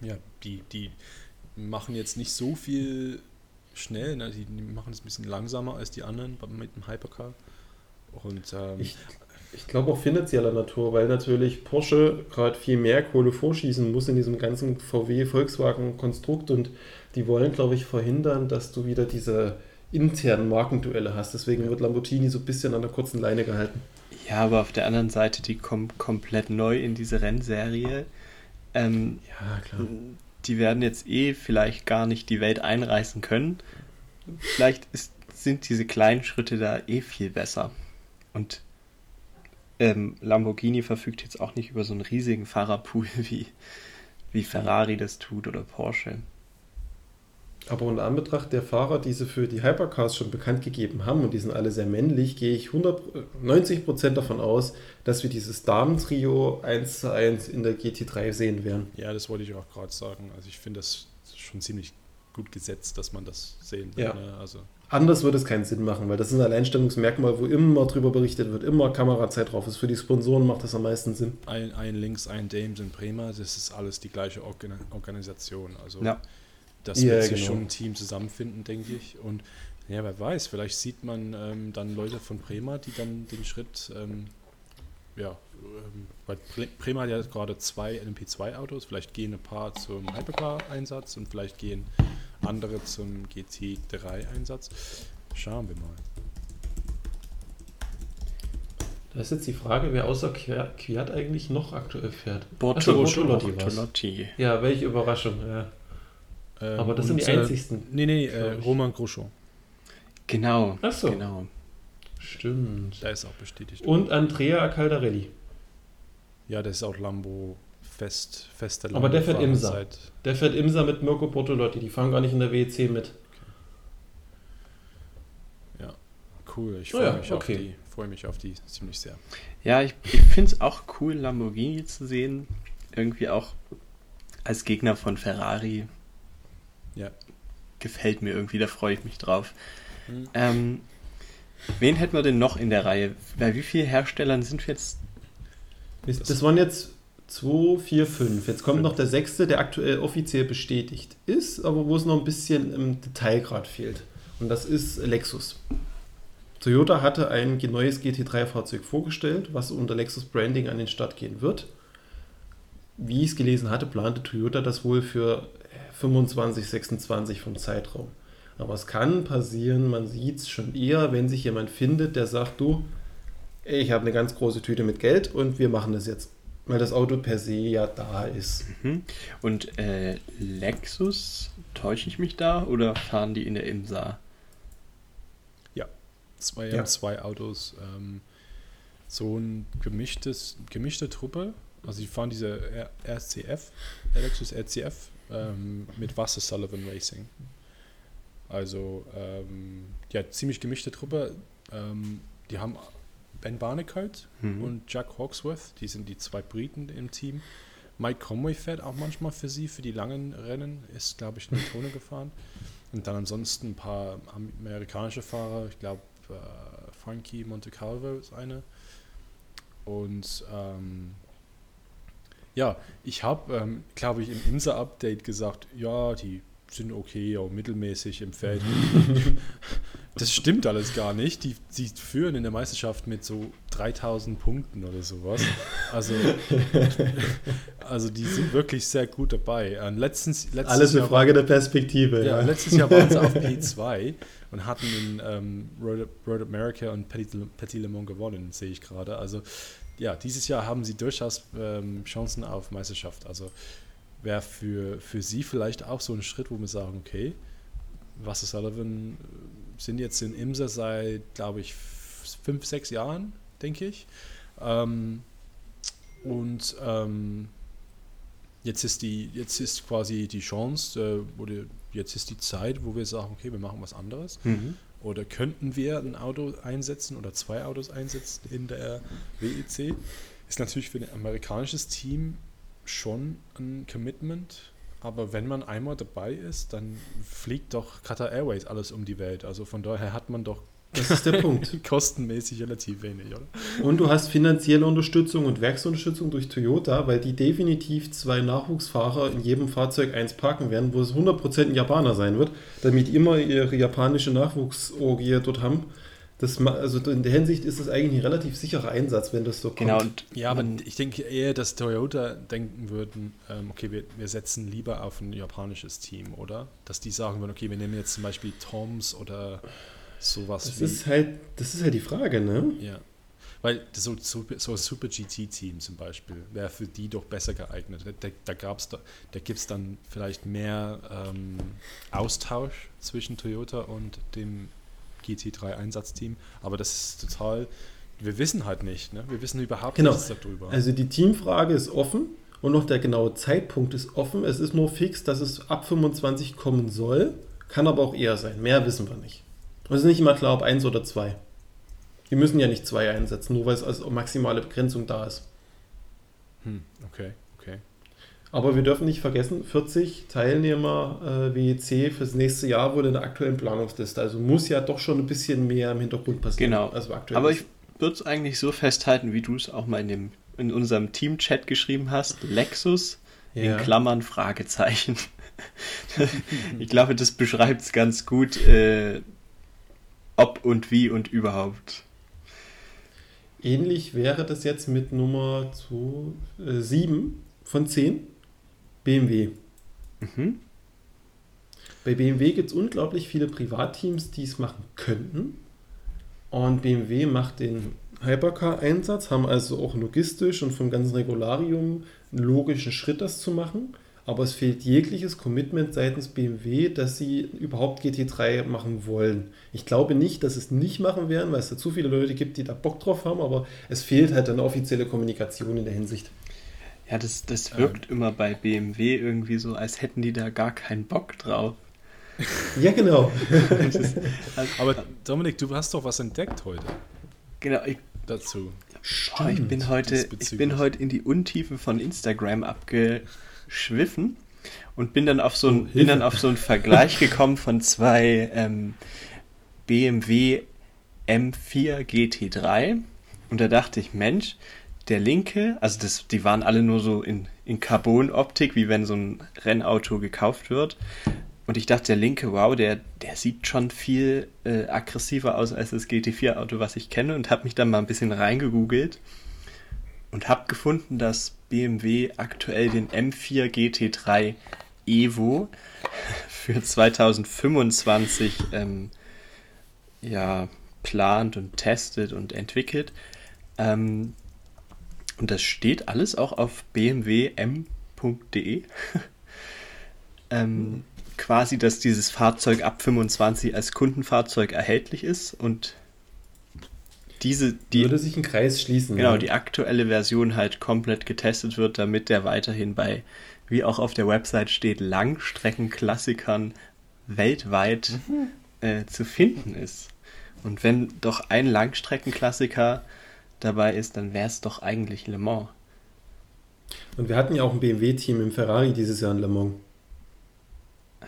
ja, die, die machen jetzt nicht so viel schnell, ne? die machen es ein bisschen langsamer als die anderen mit dem Hypercar. Und ähm, Ich, ich glaube auch finanzieller Natur, weil natürlich Porsche gerade viel mehr Kohle vorschießen muss in diesem ganzen VW-Volkswagen-Konstrukt und die wollen, glaube ich, verhindern, dass du wieder diese internen Markenduelle hast. Deswegen wird Lamborghini so ein bisschen an der kurzen Leine gehalten. Ja, aber auf der anderen Seite, die kommen komplett neu in diese Rennserie. Ähm, Ja, klar. die werden jetzt eh vielleicht gar nicht die Welt einreißen können. Vielleicht ist, sind diese kleinen Schritte da eh viel besser. Und ähm, Lamborghini verfügt jetzt auch nicht über so einen riesigen Fahrerpool wie, wie Ferrari das tut oder Porsche. Aber in Anbetracht der Fahrer, die sie für die Hypercars schon bekannt gegeben haben, und die sind alle sehr männlich, gehe ich 100, äh, 90% davon aus, dass wir dieses Damentrio 1 zu 1 in der GT3 sehen werden. ja, das wollte ich auch gerade sagen. Also ich finde das schon ziemlich gut gesetzt, dass man das sehen will. Ja. Ne? Also Anders würde es keinen Sinn machen, weil das ist ein Alleinstellungsmerkmal, wo immer drüber berichtet wird, immer Kamerazeit drauf ist. Für die Sponsoren macht das am meisten Sinn. ein, ein Links, ein Dames in Bremer, das ist alles die gleiche Organ Organisation. Also Ja. das Ja, wird sich genau. schon ein Team zusammenfinden, denke ich. Und ja, wer weiß, vielleicht sieht man ähm, dann Leute von Bremer, die dann den Schritt ähm, ja, ähm, weil Prema hat ja gerade zwei LMP2-Autos, vielleicht gehen ein paar zum Hypercar-Einsatz und vielleicht gehen andere zum GT3-Einsatz. Schauen wir mal. Da ist jetzt die Frage, wer außer Quiert eigentlich noch aktuell fährt. Bortolotti. Bortolotti. Ja, welche Überraschung. Ja. Ähm, Aber das sind die äh, einzigsten. Nee, nee, äh, Roman Grosjean. Genau. Ach so. Genau. Stimmt. Da ist auch bestätigt. Und Andrea Caldarelli. Ja, der ist auch Lambo fest, fester Lambo. Aber der fährt Imsa. Der fährt Imsa mit Mirko Bortolotti. Die fahren gar nicht in der WEC mit. Okay. Ja, cool. Ich freue oh ja, mich okay. auf die freue mich auf die ziemlich sehr. Ja, ich, ich finde es auch cool, Lamborghini zu sehen. Irgendwie auch als Gegner von Ferrari. Ja. Gefällt mir irgendwie, da freue ich mich drauf. Mhm. Ähm, wen hätten wir denn noch in der Reihe? Bei wie vielen Herstellern sind wir jetzt? Das, das waren jetzt 2, 4, 5. Jetzt kommt noch der sechste, der aktuell offiziell bestätigt ist, aber wo es noch ein bisschen im Detailgrad fehlt. Und das ist Lexus. Toyota hatte ein neues GT3-Fahrzeug vorgestellt, was unter Lexus Branding an den Start gehen wird. Wie ich es gelesen hatte, plante Toyota das wohl für 25, 26 vom Zeitraum. Aber es kann passieren, man sieht es schon eher, wenn sich jemand findet, der sagt, du, ich habe eine ganz große Tüte mit Geld und wir machen das jetzt. Weil das Auto per se ja da ist. Mhm. Und äh, Lexus, täusche ich mich da oder fahren die in der IMSA? zwei, ja. zwei Autos. Ähm, so ein gemischtes, gemischte Truppe. Also die fahren diese RCF, Lexus RCF ähm, mit Wasser Sullivan Racing. Also ähm, ja, ziemlich gemischte Truppe. Ähm, die haben Ben Barnicoat mhm. und Jack Hawksworth, die sind die zwei Briten im Team. Mike Conway fährt auch manchmal für sie, für die langen Rennen, ist, glaube ich, in Tone gefahren. Und dann ansonsten ein paar amerikanische Fahrer, ich glaube, äh, Frankie Monte Carlo ist eine. Und ähm, ja, ich habe, ähm, glaube ich, im Insa-Update gesagt, ja, die sind okay, auch mittelmäßig im Feld. das stimmt alles gar nicht. Die, die führen in der Meisterschaft mit so 3000 Punkten oder sowas. Also, also die sind wirklich sehr gut dabei. Letztens, letztes alles eine Frage der Perspektive. Ja, ja. letztes Jahr waren sie auf P2 und hatten in ähm, Road, Road America und Petit, Petit Le Mans gewonnen, sehe ich gerade. Also ja, dieses Jahr haben sie durchaus ähm, Chancen auf Meisterschaft. Also wäre für, für sie vielleicht auch so ein Schritt, wo wir sagen, okay, Wasser Sullivan äh, sind jetzt in Imsa seit, glaube ich, fünf, sechs Jahren, denke ich. Ähm, und ähm, jetzt ist die, jetzt ist quasi die Chance, äh, oder jetzt ist die Zeit, wo wir sagen, okay, wir machen was anderes. Mhm. Oder könnten wir ein Auto einsetzen oder zwei Autos einsetzen in der WEC? Ist natürlich für ein amerikanisches Team schon ein Commitment, aber wenn man einmal dabei ist, dann fliegt doch Qatar Airways alles um die Welt. Also von daher hat man doch das ist der Punkt. Kostenmäßig relativ wenig, oder? Und du hast finanzielle Unterstützung und Werksunterstützung durch Toyota, weil die definitiv zwei Nachwuchsfahrer in jedem Fahrzeug eins parken werden, wo es 100% ein Japaner sein wird, damit immer ihre japanische Nachwuchsorgie dort haben. Das, also in der Hinsicht ist es eigentlich ein relativ sicherer Einsatz, wenn das so kommt. Genau, und ja, aber ich denke eher, dass Toyota denken würden, ähm, okay, wir, wir setzen lieber auf ein japanisches Team, oder? Dass die sagen würden, okay, wir nehmen jetzt zum Beispiel Toms oder sowas das wie. Ist halt, das ist halt die Frage, ne? Ja. Weil so, so, so Super GT-Team zum Beispiel wäre für die doch besser geeignet. Da, da, gab's da, da gibt es dann vielleicht mehr ähm, Austausch zwischen Toyota und dem GT3-Einsatzteam. Aber das ist total, wir wissen halt nicht. Ne? Wir wissen überhaupt genau. nichts darüber. Also die Teamfrage ist offen und noch der genaue Zeitpunkt ist offen. Es ist nur fix, dass es ab 25 kommen soll. Kann aber auch eher sein. Mehr wissen wir nicht. Und es ist nicht immer klar, ob eins oder zwei. Die müssen ja nicht zwei einsetzen, nur weil es als maximale Begrenzung da ist. Hm, okay. Aber wir dürfen nicht vergessen, 40 Teilnehmer äh, WEC fürs nächste Jahr wurde in der aktuellen Planungsliste. Also muss ja doch schon ein bisschen mehr im Hintergrund passieren. Genau. Aber ich würde es eigentlich so festhalten, wie du es auch mal in, dem, in unserem Team-Chat geschrieben hast. Lexus ja. in Klammern Fragezeichen. ich glaube, das beschreibt es ganz gut. Äh, ob und wie und überhaupt. ähnlich wäre das jetzt mit Nummer 7 von 10, BMW. Mhm. Bei BMW gibt es unglaublich viele Privatteams, die es machen könnten. Und BMW macht den Hypercar-Einsatz, haben also auch logistisch und vom ganzen Regularium einen logischen Schritt, das zu machen. Aber es fehlt jegliches Commitment seitens BMW, dass sie überhaupt GT3 machen wollen. Ich glaube nicht, dass es nicht machen werden, weil es da zu viele Leute gibt, die da Bock drauf haben, aber es fehlt halt eine offizielle Kommunikation in der Hinsicht. Ja, das, das wirkt ähm. immer bei BMW irgendwie so, als hätten die da gar keinen Bock drauf. Ja, genau. ist, also, aber Dominik, du hast doch was entdeckt heute. Genau, ich, dazu. Stimmt, ich bin heute, ich bin heute in die Untiefen von Instagram abgeschwiffen und bin dann auf so ein, oh, bin dann auf so einen Vergleich gekommen von zwei ähm, BMW M4 GT3 und da dachte ich, Mensch, der linke, also das, die waren alle nur so in, in Carbon-Optik, wie wenn so ein Rennauto gekauft wird. Und ich dachte, der linke, wow, der, der sieht schon viel äh, aggressiver aus als das GT4-Auto, was ich kenne. Und habe mich dann mal ein bisschen reingegoogelt und habe gefunden, dass BMW aktuell den M4 GT3 Evo für 2025 ähm, ja, plant und testet und entwickelt. Ähm, und das steht alles auch auf bmwm.de. ähm, quasi, dass dieses Fahrzeug ab 25 als Kundenfahrzeug erhältlich ist und diese, die, würde sich ein Kreis schließen. Genau, ja. die aktuelle Version halt komplett getestet wird, damit der weiterhin bei, wie auch auf der Website steht, Langstreckenklassikern weltweit mhm. äh, zu finden ist. Und wenn doch ein Langstreckenklassiker dabei ist, dann wäre es doch eigentlich Le Mans. Und wir hatten ja auch ein BMW-Team im Ferrari dieses Jahr in Le Mans.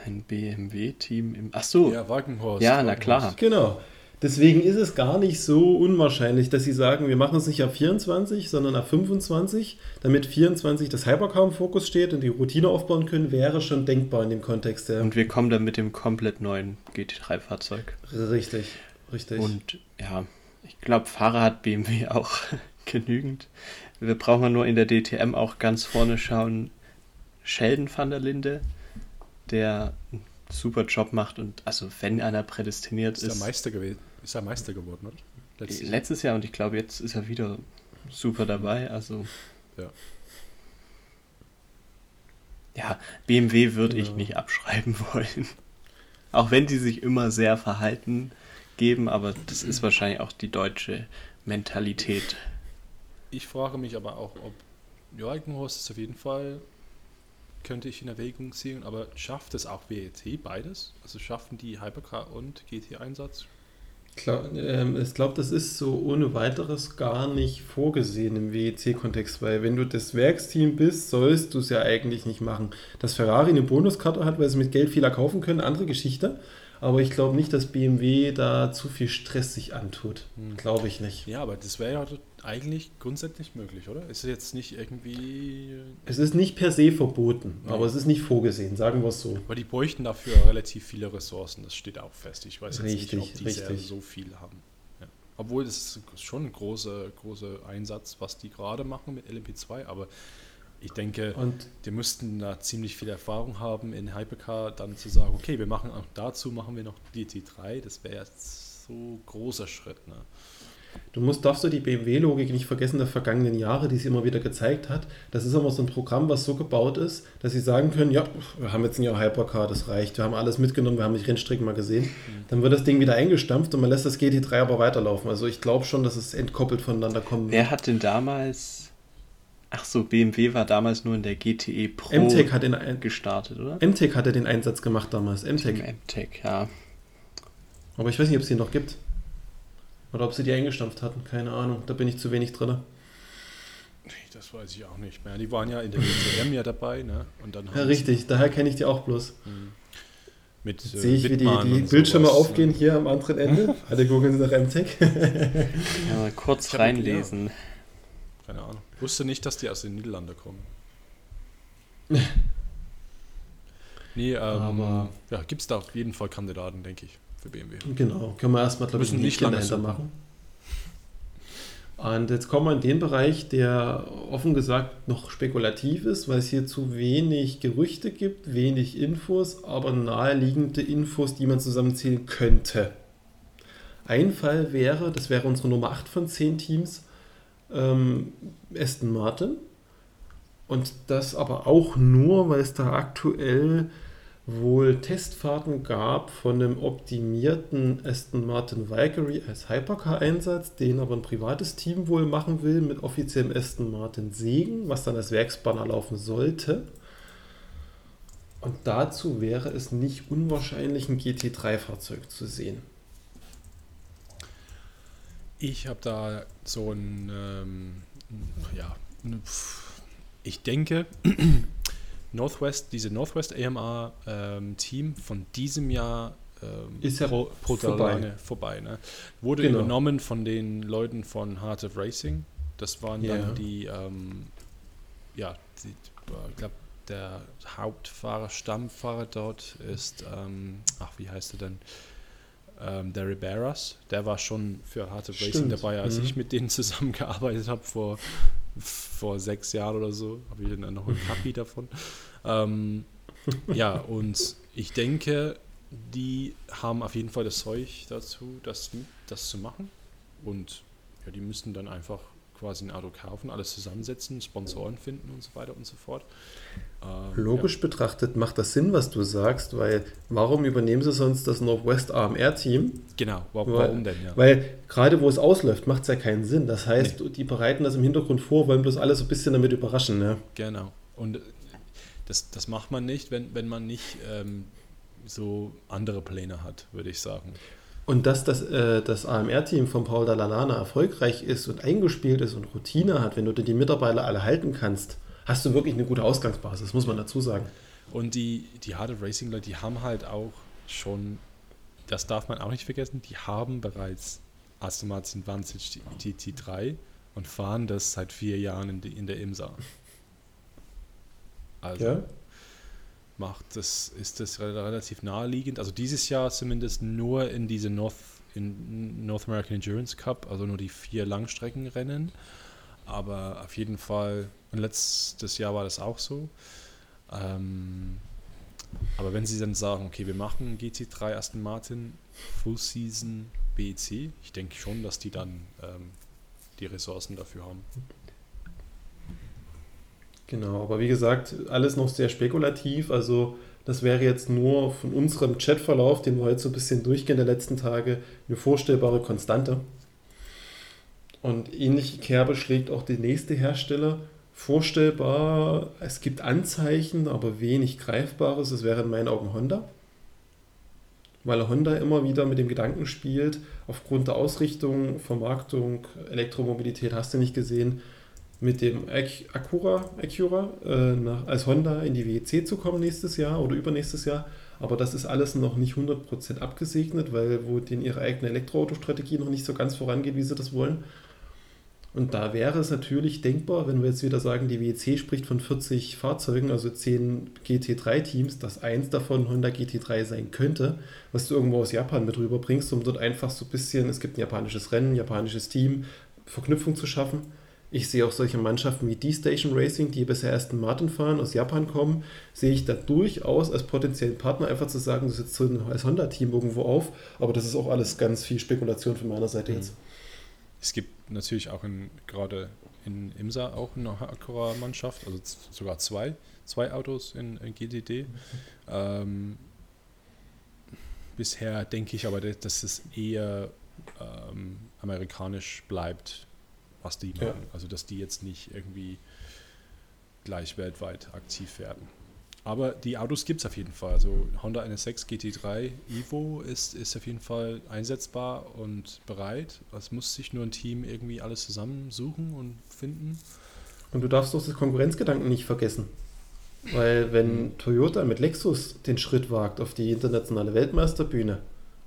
Ein BMW-Team im. Ach so. Ja, Wagenhorst. Ja, na klar. Genau. Deswegen ist es gar nicht so unwahrscheinlich, dass sie sagen, wir machen es nicht ab 24, sondern ab 25, damit 24 das Hypercar im Fokus steht und die Routine aufbauen können, wäre schon denkbar in dem Kontext. Ja. Und wir kommen dann mit dem komplett neuen GT3-Fahrzeug. Richtig, richtig. Und ja, ich glaube, Fahrer hat BMW auch genügend. Wir brauchen nur in der DTM auch ganz vorne schauen. Sheldon van der Linde, der einen super Job macht und also wenn einer prädestiniert ist. Ist er Meister gewesen? Ist er Meister geworden, oder? Letztes, Jahr. Letztes Jahr und ich glaube, jetzt ist er wieder super dabei. Also. Ja. Ja, BMW würde ja. ich nicht abschreiben wollen. Auch wenn die sich immer sehr verhalten geben, aber das ist wahrscheinlich auch die deutsche Mentalität. Ich frage mich aber auch, ob Jorgenhorst ist auf jeden Fall, könnte ich in Erwägung ziehen, aber schafft es auch WET beides? Also schaffen die Hypercar und GT-Einsatz? Ähm, ich glaube, das ist so ohne weiteres gar nicht vorgesehen im WEC-Kontext, weil wenn du das Werksteam bist, sollst du es ja eigentlich nicht machen. Dass Ferrari eine Bonuskarte hat, weil sie mit Geld viel erkaufen können, andere Geschichte. Aber ich glaube nicht, dass BMW da zu viel Stress sich antut. Hm. Glaube ich nicht. Ja, aber das wäre ja eigentlich grundsätzlich möglich, oder? Ist es jetzt nicht irgendwie. Es ist nicht per se verboten, nee. aber es ist nicht vorgesehen, sagen wir es so. Aber die bräuchten dafür relativ viele Ressourcen, das steht auch fest. Ich weiß jetzt richtig, nicht, ob die richtig. so viel haben. Ja. Obwohl, das ist schon ein großer, großer Einsatz, was die gerade machen mit LMP2, aber ich denke, und die müssten da ziemlich viel Erfahrung haben in Hypercar, dann zu sagen, okay, wir machen auch dazu machen wir noch GT3, das wäre jetzt so großer Schritt. Ne? Du musst, darfst du die BMW-Logik nicht vergessen der vergangenen Jahre, die sie immer wieder gezeigt hat. Das ist immer so ein Programm, was so gebaut ist, dass sie sagen können, ja, wir haben jetzt ein Jahr Hypercar, das reicht, wir haben alles mitgenommen, wir haben die Rennstrecken mal gesehen. Mhm. Dann wird das Ding wieder eingestampft und man lässt das GT3 aber weiterlaufen. Also ich glaube schon, dass es entkoppelt voneinander kommt. Wer hat denn damals Ach so, BMW war damals nur in der GTE Pro MTech hat den gestartet, oder? MTech hatte den Einsatz gemacht damals. MTech. MTech, ja. Aber ich weiß nicht, ob es die noch gibt. Oder ob sie die eingestampft hatten. Keine Ahnung. Da bin ich zu wenig drin. Das weiß ich auch nicht mehr. Die waren ja in der WTM ja dabei, ne? Und dann ja, richtig. Daher kenne ich die auch bloß. Mhm. Mit, äh, sehe ich, wie die, die Bildschirme sowas, aufgehen ja. hier am anderen Ende. Alle googeln sie nach MTech. ja, mal kurz reinlesen. Ja. Keine Ahnung. Ich wusste nicht, dass die aus den Niederlanden kommen. nee, ähm, Aber ja, gibt es da auf jeden Fall Kandidaten, denke ich, für BMW. Genau, können wir erstmal, glaube ich, nicht lange dahinter machen. Und jetzt kommen wir in den Bereich, der offen gesagt noch spekulativ ist, weil es hier zu wenig Gerüchte gibt, wenig Infos, aber naheliegende Infos, die man zusammenzählen könnte. Ein Fall wäre, das wäre unsere Nummer 8 von 10 Teams, ähm, Aston Martin. Und das aber auch nur, weil es da aktuell wohl Testfahrten gab von einem optimierten Aston Martin Valkyrie als Hypercar-Einsatz, den aber ein privates Team wohl machen will mit offiziellem Aston Martin Segen, was dann als Werksbanner laufen sollte. Und dazu wäre es nicht unwahrscheinlich, ein GT3-Fahrzeug zu sehen. Ich habe da so ein, ähm, ja, ich denke, Northwest, diese Northwest AMR ähm, Team von diesem Jahr ähm, ist ja pro, pro vorbei. vorbei ne? Wurde genau. übernommen von den Leuten von Heart of Racing. Das waren yeah. dann die, ähm, ja, die, ich glaube, der Hauptfahrer, Stammfahrer dort ist, ähm, ach, wie heißt er denn? Ähm, der Riberas, der war schon für Heart of Racing dabei, als mhm. ich mit denen zusammengearbeitet habe vor vor sechs Jahren oder so, habe ich dann noch ein Kapi davon. Ähm, ja, und ich denke, die haben auf jeden Fall das Zeug dazu, das, das zu machen. Und ja, die müssten dann einfach quasi ein Auto kaufen, alles zusammensetzen, Sponsoren finden und so weiter und so fort. Ähm, Logisch ja. betrachtet macht das Sinn, was du sagst, weil warum übernehmen sie sonst das Northwest AMR-Team? Genau, warum, weil, warum denn? Ja. Weil gerade wo es ausläuft, macht es ja keinen Sinn. Das heißt, nee. die bereiten das im Hintergrund vor, wollen bloß alle so ein bisschen damit überraschen. Ja. Genau. Und das, das macht man nicht, wenn, wenn man nicht ähm, so andere Pläne hat, würde ich sagen. Und dass das, äh, das AMR-Team von Paul Dalalana erfolgreich ist und eingespielt ist und Routine hat, wenn du die Mitarbeiter alle halten kannst, hast du wirklich eine gute Ausgangsbasis, muss man dazu sagen. Und die, die Hard Racing-Leute, die haben halt auch schon, das darf man auch nicht vergessen, die haben bereits Aston Martin Vantage GT3 und fahren das seit vier Jahren in, die, in der IMSA. Also, ja macht, das ist das relativ naheliegend. Also dieses Jahr zumindest nur in diese North, in North American Endurance Cup, also nur die vier Langstreckenrennen. Aber auf jeden Fall, und letztes Jahr war das auch so. Ähm, aber wenn sie dann sagen, okay, wir machen GT3 Aston Martin Full Season BEC, ich denke schon, dass die dann ähm, die Ressourcen dafür haben. Genau, aber wie gesagt, alles noch sehr spekulativ. Also das wäre jetzt nur von unserem Chatverlauf, den wir heute so ein bisschen durchgehen der letzten Tage, eine vorstellbare Konstante. Und ähnliche Kerbe schlägt auch der nächste Hersteller. Vorstellbar, es gibt Anzeichen, aber wenig Greifbares. Das wäre in meinen Augen Honda. Weil Honda immer wieder mit dem Gedanken spielt, aufgrund der Ausrichtung, Vermarktung, Elektromobilität hast du nicht gesehen, mit dem Acura, Acura äh, nach, als Honda in die WEC zu kommen nächstes Jahr oder übernächstes Jahr. Aber das ist alles noch nicht 100% abgesegnet, weil wo denen ihre eigene Elektroautostrategie noch nicht so ganz vorangeht, wie sie das wollen. Und da wäre es natürlich denkbar, wenn wir jetzt wieder sagen, die WEC spricht von 40 Fahrzeugen, also 10 GT3-Teams, dass eins davon Honda GT3 sein könnte, was du irgendwo aus Japan mit rüberbringst, um dort einfach so ein bisschen, es gibt ein japanisches Rennen, ein japanisches Team, Verknüpfung zu schaffen ich sehe auch solche Mannschaften wie D-Station Racing, die bisher ersten Martin fahren, aus Japan kommen, sehe ich da durchaus als potenziellen Partner einfach zu sagen, das ist jetzt so ein, als Honda-Team irgendwo auf, aber das ist auch alles ganz viel Spekulation von meiner Seite jetzt. Es gibt natürlich auch in, gerade in IMSA auch eine Acura-Mannschaft, also sogar zwei, zwei Autos in, in GTD. Ähm, bisher denke ich aber, dass es eher ähm, amerikanisch bleibt was die machen. Ja. Also dass die jetzt nicht irgendwie gleich weltweit aktiv werden. Aber die Autos gibt es auf jeden Fall. Also Honda NSX GT3 Evo ist, ist auf jeden Fall einsetzbar und bereit. Es muss sich nur ein Team irgendwie alles zusammensuchen und finden. Und du darfst doch das Konkurrenzgedanken nicht vergessen. Weil wenn mhm. Toyota mit Lexus den Schritt wagt auf die internationale Weltmeisterbühne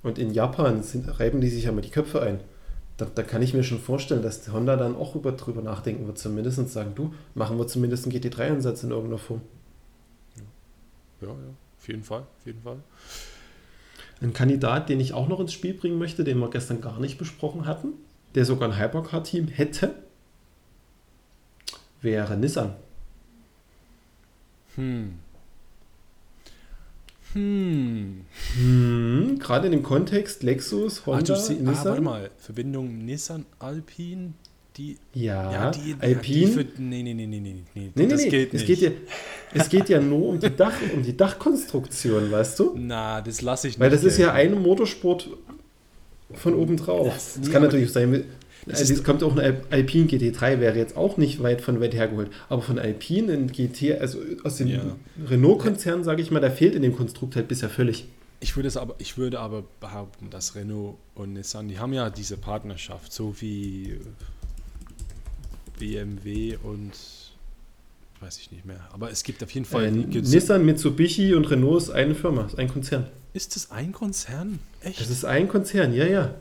und in Japan sind, reiben die sich ja mal die Köpfe ein da, da, kann ich mir schon vorstellen, dass Honda dann auch über, drüber nachdenken wird, zumindest und sagen, du, machen wir zumindest einen GT3-Ansatz in irgendeiner Form. Ja, ja, auf jeden Fall, auf jeden Fall. Ein Kandidat, den ich auch noch ins Spiel bringen möchte, den wir gestern gar nicht besprochen hatten, der sogar ein Hypercar-Team hätte, wäre Nissan. Hm. Hm. Hm, gerade in dem Kontext Lexus, Ach, Honda, du sie, ah, Nissan. warte mal. Verbindung Nissan Alpine, die. Ja, die, Alpine. Die für, nee, nee, nee, nee, nee, nee. nee, das nee. geht es, nicht. geht ja, es geht ja nur um die, Dach, um die Dachkonstruktion, weißt du? Na, das lasse ich nicht. Weil das ist ja ein Motorsport von oben drauf. Das- nee, kann natürlich sein. Das Also es kommt auch ein Al- Alpine GT3, wäre jetzt auch nicht weit von weit hergeholt. Aber von Alpine in GT, also aus dem Ja. Renault-Konzern, sage ich mal, da fehlt in dem Konstrukt halt bisher völlig. Ich würde, es aber, ich würde aber behaupten, dass Renault und Nissan, die haben ja diese Partnerschaft, so wie BMW und weiß ich nicht mehr. Aber es gibt auf jeden Fall. Äh, Nissan, Mitsubishi und Renault ist eine Firma, ist ein Konzern. Ist das ein Konzern? Echt? Das ist ein Konzern, ja, ja.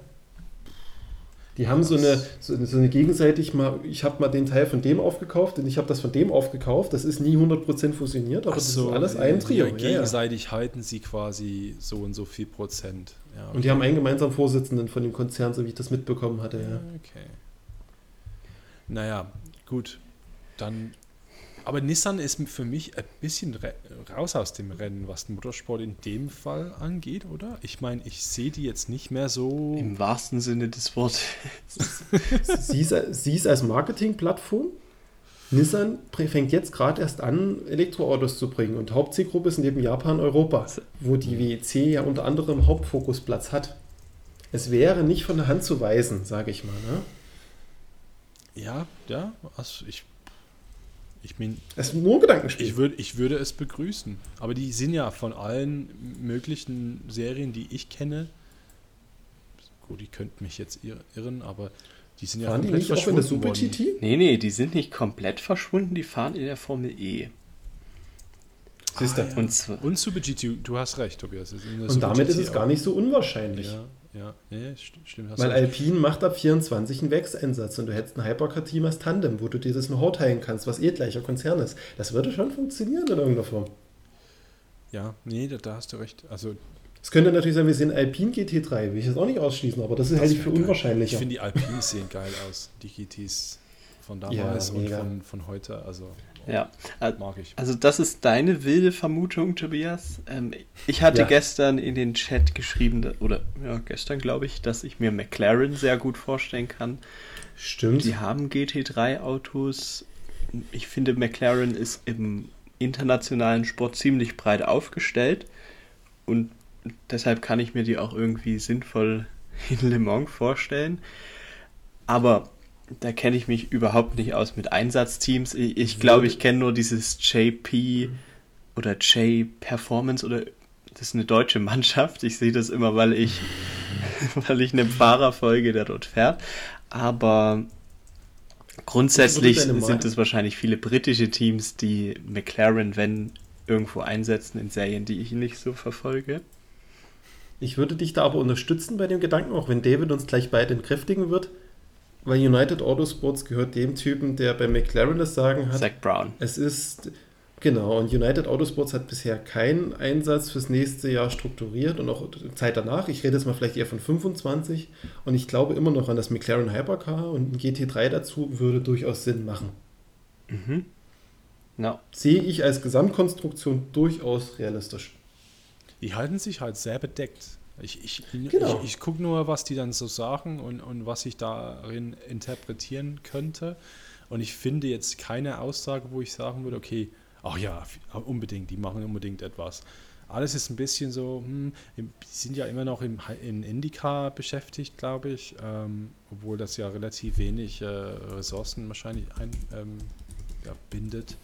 Die haben so eine, so eine, so eine gegenseitig mal, ich habe mal den Teil von dem aufgekauft und ich habe das von dem aufgekauft. Das ist nie 100% fusioniert, aber Ach das so, ist alles ja, ein Trio. ja, Ja, ja. gegenseitig halten sie quasi so und so viel Prozent. Ja, Und die haben einen gemeinsamen Vorsitzenden von dem Konzern, so wie ich das mitbekommen hatte. Ja. Okay. Naja, gut. Dann. Aber Nissan ist für mich ein bisschen raus aus dem Rennen, was den Motorsport in dem Fall angeht, oder? Ich meine, ich sehe die jetzt nicht mehr so. Im wahrsten Sinne des Wortes. sie, ist, sie ist als Marketingplattform. Nissan fängt jetzt gerade erst an, Elektroautos zu bringen. Und Hauptzielgruppe ist neben Japan Europa, wo die WEC ja unter anderem Hauptfokusplatz hat. Es wäre nicht von der Hand zu weisen, sage ich mal. Ne? Ja, ja. Also ich. Ich meine, Es ist nur ein Gedankenspiel. ich, würd, ich würde es begrüßen. Aber die sind ja von allen möglichen Serien, die ich kenne. Gut, die könnten mich jetzt ir- irren, aber die sind ja Fahren die nicht auch in der Super worden. GT? Nee, nee, die sind nicht komplett verschwunden, die fahren in der Formel E. Siehst du? Ah, ja. Und Und Super GT, du hast recht, Tobias. Und damit ist es auch. gar nicht so unwahrscheinlich. Ja, ja, st- stimmt. Weil. Alpine macht ab 24 einen Werkseinsatz und du hättest ein Hypercar-Team als Tandem, wo du dir das Know-how teilen kannst, was eh gleicher Konzern ist. Das würde schon funktionieren in irgendeiner Form. Ja, nee, da, da hast du recht. Also, Es könnte natürlich sein, wir sehen Alpine GT3, will ich jetzt auch nicht ausschließen, aber das ist halt das für geil. unwahrscheinlicher. Ich finde, die Alpines sehen geil aus. Die GTs von damals Ja, und von, von heute. Also, ja. Äh, mag ich. Also das ist deine wilde Vermutung, Tobias. Ähm, ich hatte Ja. gestern in den Chat geschrieben, oder ja, gestern glaube ich, dass ich mir McLaren sehr gut vorstellen kann. Stimmt. Die haben GT3-Autos. Ich finde, McLaren ist im internationalen Sport ziemlich breit aufgestellt und deshalb kann ich mir die auch irgendwie sinnvoll in Le Mans vorstellen. Aber da kenne ich mich überhaupt nicht aus mit Einsatzteams. Ich, ich glaube, ich kenne nur dieses JP oder J Performance oder das ist eine deutsche Mannschaft. Ich sehe das immer, weil ich, weil ich einem Fahrer folge, der dort fährt. Aber grundsätzlich sind es wahrscheinlich viele britische Teams, die McLaren, wenn irgendwo einsetzen in Serien, die ich nicht so verfolge. Ich würde dich da aber unterstützen bei dem Gedanken, auch wenn David uns gleich beide entkräftigen wird, weil United Autosports gehört dem Typen, der bei McLaren das Sagen hat. Zach Brown. Es ist, genau, und United Autosports hat bisher keinen Einsatz fürs nächste Jahr strukturiert und auch Zeit danach. Ich rede jetzt mal vielleicht eher von 25 und ich glaube immer noch an das McLaren Hypercar und ein GT3 dazu würde durchaus Sinn machen. Mhm. No. Sehe ich als Gesamtkonstruktion durchaus realistisch. Die halten sich halt sehr bedeckt. Ich, ich, Genau. ich, ich gucke nur, was die dann so sagen und, und was ich darin interpretieren könnte. Und ich finde jetzt keine Aussage, wo ich sagen würde, okay, ach ja, unbedingt, die machen unbedingt etwas. Alles ist ein bisschen so, hm, sind ja immer noch im, in IndyCar beschäftigt, glaube ich, ähm, obwohl das ja relativ wenig äh, Ressourcen wahrscheinlich ein, ähm, ja, bindet.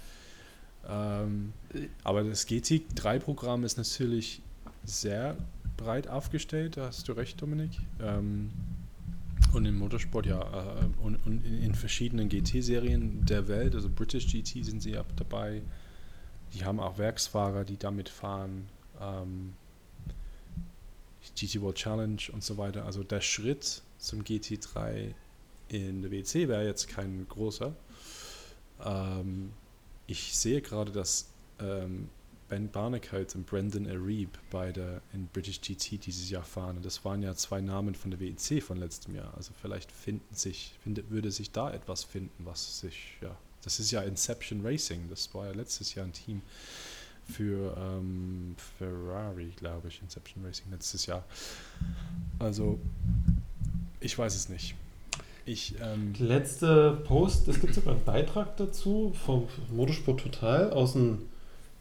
Ähm, aber das GT3-Programm ist natürlich sehr breit aufgestellt, da hast du recht, Dominik. Ähm, und im Motorsport ja, äh, und, und in, verschiedenen GT-Serien der Welt, also British GT sind sie ab dabei. Die haben auch Werksfahrer, die damit fahren. Ähm, GT World Challenge und so weiter. Also der Schritt zum GT3 in der WC wäre jetzt kein großer. Ähm, ich sehe gerade, dass ähm, Ben Barnicoat und Brendan Arieb beide in British GT dieses Jahr fahren. Und das waren ja zwei Namen von der WEC von letztem Jahr. Also vielleicht finden sich, findet, würde sich da etwas finden, was sich, ja, das ist ja Inception Racing. Das war ja letztes Jahr ein Team für ähm, Ferrari, glaube ich, Inception Racing letztes Jahr. Also, ich weiß es nicht. Ich, ähm, Letzte Post, es gibt sogar einen Beitrag dazu vom Motorsport Total aus dem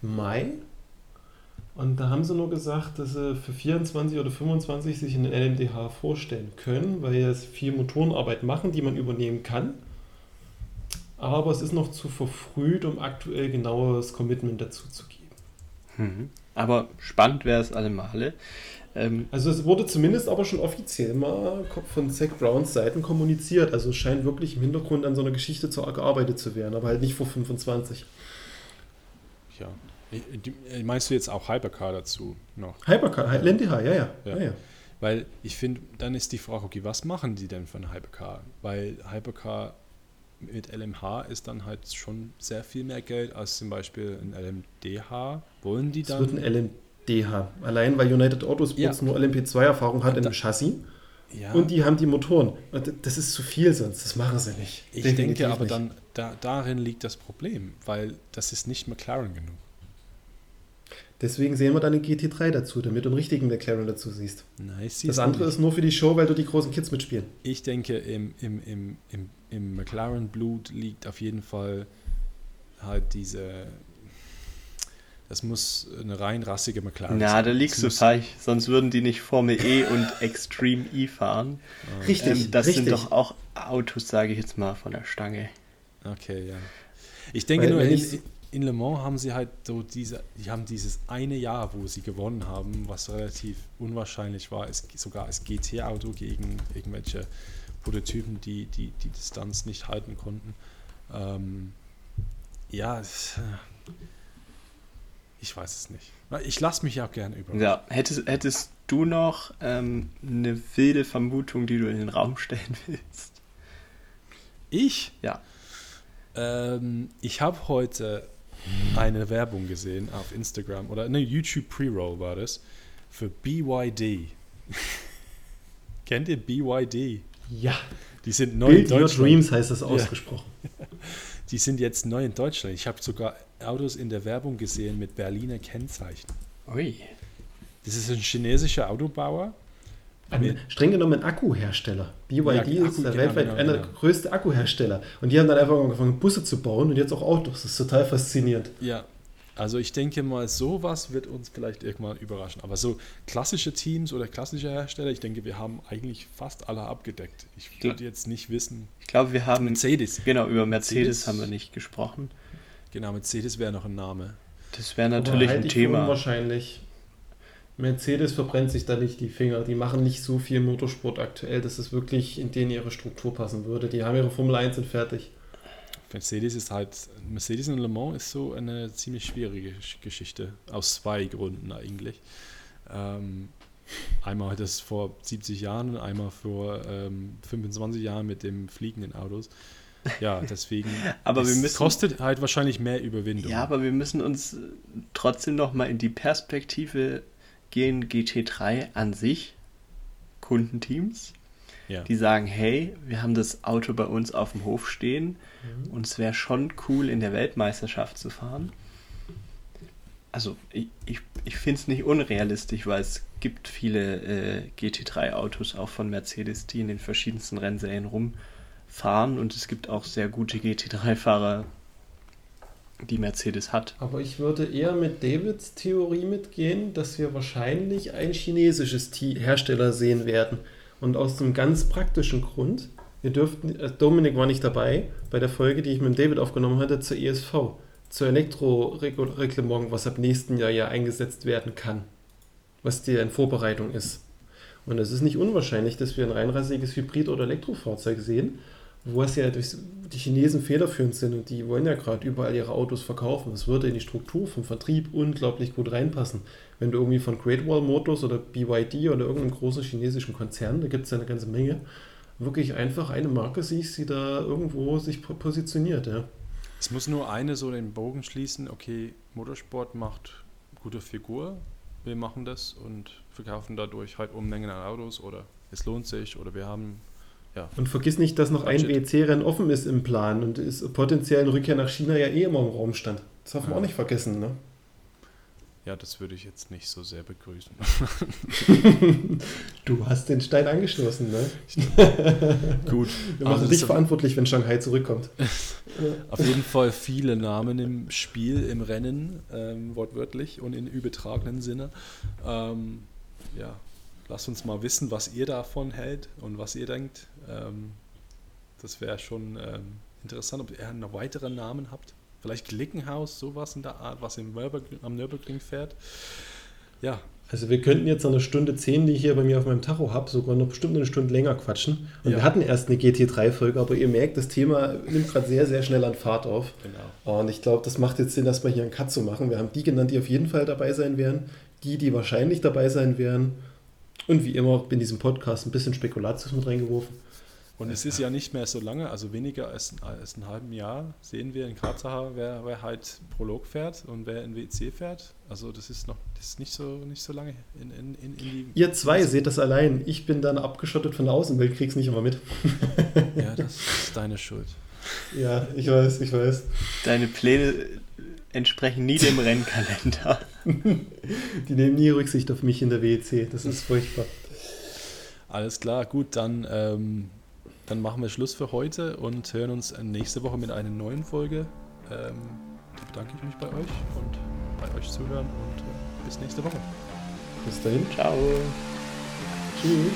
Mai. Und da haben sie nur gesagt, dass sie für 24 oder 25 sich einen LMDH vorstellen können, weil es viel Motorenarbeit machen, die man übernehmen kann. Aber es ist noch zu verfrüht, um aktuell genaues Commitment dazu zu geben. Mhm. Aber spannend wäre es allemal. Ähm, also es wurde zumindest aber schon offiziell mal von Zach Browns Seiten kommuniziert. Also es scheint wirklich im Hintergrund an so einer Geschichte zu gearbeitet zu werden, aber halt nicht vor 25. Ja. Meinst du jetzt auch Hypercar dazu noch? Hypercar, LNDH, ja, ja. ja. ja. Weil ich finde, dann ist die Frage, okay, was machen die denn von Hypercar? Weil Hypercar mit LMH ist dann halt schon sehr viel mehr Geld als zum Beispiel ein LMDH. Wollen die dann? Es wird ein LMDH. Allein weil United Autosports ja. nur LMP2-Erfahrung hat im Chassis. Ja. Und die haben die Motoren. Das ist zu viel sonst, das machen sie nicht. Ich Definitiv denke aber nicht. dann, da, darin liegt das Problem, weil das ist nicht McLaren genug. Deswegen sehen wir dann den GT3 dazu, damit du einen richtigen McLaren dazu siehst. Nice, das andere ist nur für die Show, weil du die großen Kids mitspielen. Ich denke, im, im, im, im, im McLaren-Blut liegt auf jeden Fall halt diese. Das muss eine rein rassige McLaren sein. Ja, da liegst du falsch. Sonst würden die nicht Formel E und Extreme E fahren. Richtig. Ähm, das richtig. sind doch auch Autos, sage ich jetzt mal, von der Stange. Okay, ja. Ich denke Weil, nur, in, in Le Mans haben sie halt so diese, die haben dieses eine Jahr, wo sie gewonnen haben, was relativ unwahrscheinlich war, ist sogar als GT-Auto gegen irgendwelche Prototypen, die, die die Distanz nicht halten konnten. Ähm, ja, es, ich weiß es nicht. Ich lasse mich ja auch gerne über. Ja, hättest, hättest du noch ähm, eine wilde Vermutung, die du in den Raum stellen willst? Ich? Ja. Ähm, ich habe heute eine Werbung gesehen auf Instagram oder eine YouTube Pre-Roll war das für BYD. Kennt ihr BYD? Ja. Die sind neu Build in Deutschland. Your Dreams heißt das ausgesprochen. Ja. Die sind jetzt neu in Deutschland. Ich habe sogar Autos in der Werbung gesehen mit Berliner Kennzeichen. Ui. Das ist ein chinesischer Autobauer, ein, streng genommen ein Akkuhersteller. BYD ja, Akku, ist der genau, weltweit genau, einer genau. der größte Akkuhersteller. Und die haben dann einfach angefangen, Busse zu bauen und jetzt auch Autos. Das ist total faszinierend. Ja, also ich denke mal, sowas wird uns vielleicht irgendwann überraschen. Aber so klassische Teams oder klassische Hersteller, ich denke, wir haben eigentlich fast alle abgedeckt. Ich würde jetzt nicht wissen. Ich glaube, wir haben Mercedes. Genau, über Mercedes, Mercedes haben wir nicht gesprochen. Genau, Mercedes wäre noch ein Name. Das wäre natürlich ein Thema. Wahrscheinlich. Mercedes verbrennt sich da nicht die Finger. Die machen nicht so viel Motorsport aktuell, dass es wirklich in denen ihre Struktur passen würde. Die haben ihre Formel 1 und fertig. Mercedes ist halt, Mercedes in Le Mans ist so eine ziemlich schwierige Geschichte. Aus zwei Gründen eigentlich. Ähm, einmal das vor 70 Jahren und einmal vor ähm, 25 Jahren mit dem fliegenden Autos. Ja, deswegen. aber wir müssen, kostet halt wahrscheinlich mehr Überwindung. Ja, aber wir müssen uns trotzdem noch mal in die Perspektive gehen GT3 an sich Kundenteams, ja. die sagen, hey, wir haben das Auto bei uns auf dem Hof stehen mhm. und es wäre schon cool, in der Weltmeisterschaft zu fahren. Also ich, ich, ich finde es nicht unrealistisch, weil es gibt viele äh, GT3-Autos auch von Mercedes, die in den verschiedensten Rennserien rumfahren und es gibt auch sehr gute GT3-Fahrer, die Mercedes hat. Aber ich würde eher mit Davids Theorie mitgehen, dass wir wahrscheinlich ein chinesisches Hersteller sehen werden. Und aus einem ganz praktischen Grund, wir dürften, äh, Dominik war nicht dabei bei der Folge, die ich mit David aufgenommen hatte, zur ESV, zur Elektroreglement, was ab nächsten Jahr ja eingesetzt werden kann, was dir in Vorbereitung ist. Und es ist nicht unwahrscheinlich, dass wir ein reinrassiges Hybrid- oder Elektrofahrzeug sehen, wo es ja durch die Chinesen federführend sind und die wollen ja gerade überall ihre Autos verkaufen. Das würde in die Struktur vom Vertrieb unglaublich gut reinpassen. Wenn du irgendwie von Great Wall Motors oder BYD oder irgendeinem großen chinesischen Konzern, da gibt es ja eine ganze Menge, wirklich einfach eine Marke siehst, die da irgendwo sich positioniert. Ja. Es muss nur eine so den Bogen schließen, okay, Motorsport macht gute Figur, wir machen das und verkaufen dadurch halt Unmengen an Autos oder es lohnt sich oder wir haben ja. Und vergiss nicht, dass noch Budget. ein WC-Rennen offen ist im Plan und ist potenziell eine Rückkehr nach China ja eh immer im Raum stand. Das darf man ja. auch nicht vergessen, ne? Ja, das würde ich jetzt nicht so sehr begrüßen. du hast den Stein angestoßen, ne? Gut. Wir machen also dich verantwortlich, wenn Shanghai zurückkommt. Auf jeden Fall viele Namen im Spiel, im Rennen, ähm, wortwörtlich und in übertragenen Sinne. Ähm, ja, lasst uns mal wissen, was ihr davon hält und was ihr denkt. Ähm, das wäre schon ähm, interessant, ob ihr noch weitere Namen habt. Vielleicht Glickenhaus, sowas in der Art, was im Nürburgring, am Nürburgring fährt. Ja. Also wir könnten jetzt eine Stunde 10, die ich hier bei mir auf meinem Tacho habe, sogar noch bestimmt eine Stunde länger quatschen. Und ja. wir hatten erst eine GT3-Folge, aber ihr merkt, das Thema nimmt gerade sehr, sehr schnell an Fahrt auf. Genau. Und ich glaube, das macht jetzt Sinn, erstmal hier einen Cut zu machen. Wir haben die genannt, die auf jeden Fall dabei sein werden, die, die wahrscheinlich dabei sein werden. Und wie immer in diesem Podcast ein bisschen Spekulatius mit reingeworfen. Und es ist ja nicht mehr so lange, also weniger als, als ein halben Jahr sehen wir in Karlsruhe, wer, wer halt Prolog fährt und wer in WC fährt. Also das ist noch das ist nicht so nicht so lange in, in, in, in die. Ihr zwei WC. seht das allein. Ich bin dann abgeschottet von der Außenwelt, krieg's nicht immer mit. ja, das ist deine Schuld. Ja, ich weiß, ich weiß. Deine Pläne entsprechen nie dem Rennkalender. Die nehmen nie Rücksicht auf mich in der WEC. Das ist furchtbar. Alles klar, gut, dann ähm, dann machen wir Schluss für heute und hören uns nächste Woche mit einer neuen Folge. Ähm, da bedanke ich mich bei euch und bei euch zuhören und äh, bis nächste Woche. Bis dahin. Ciao. Tschüss.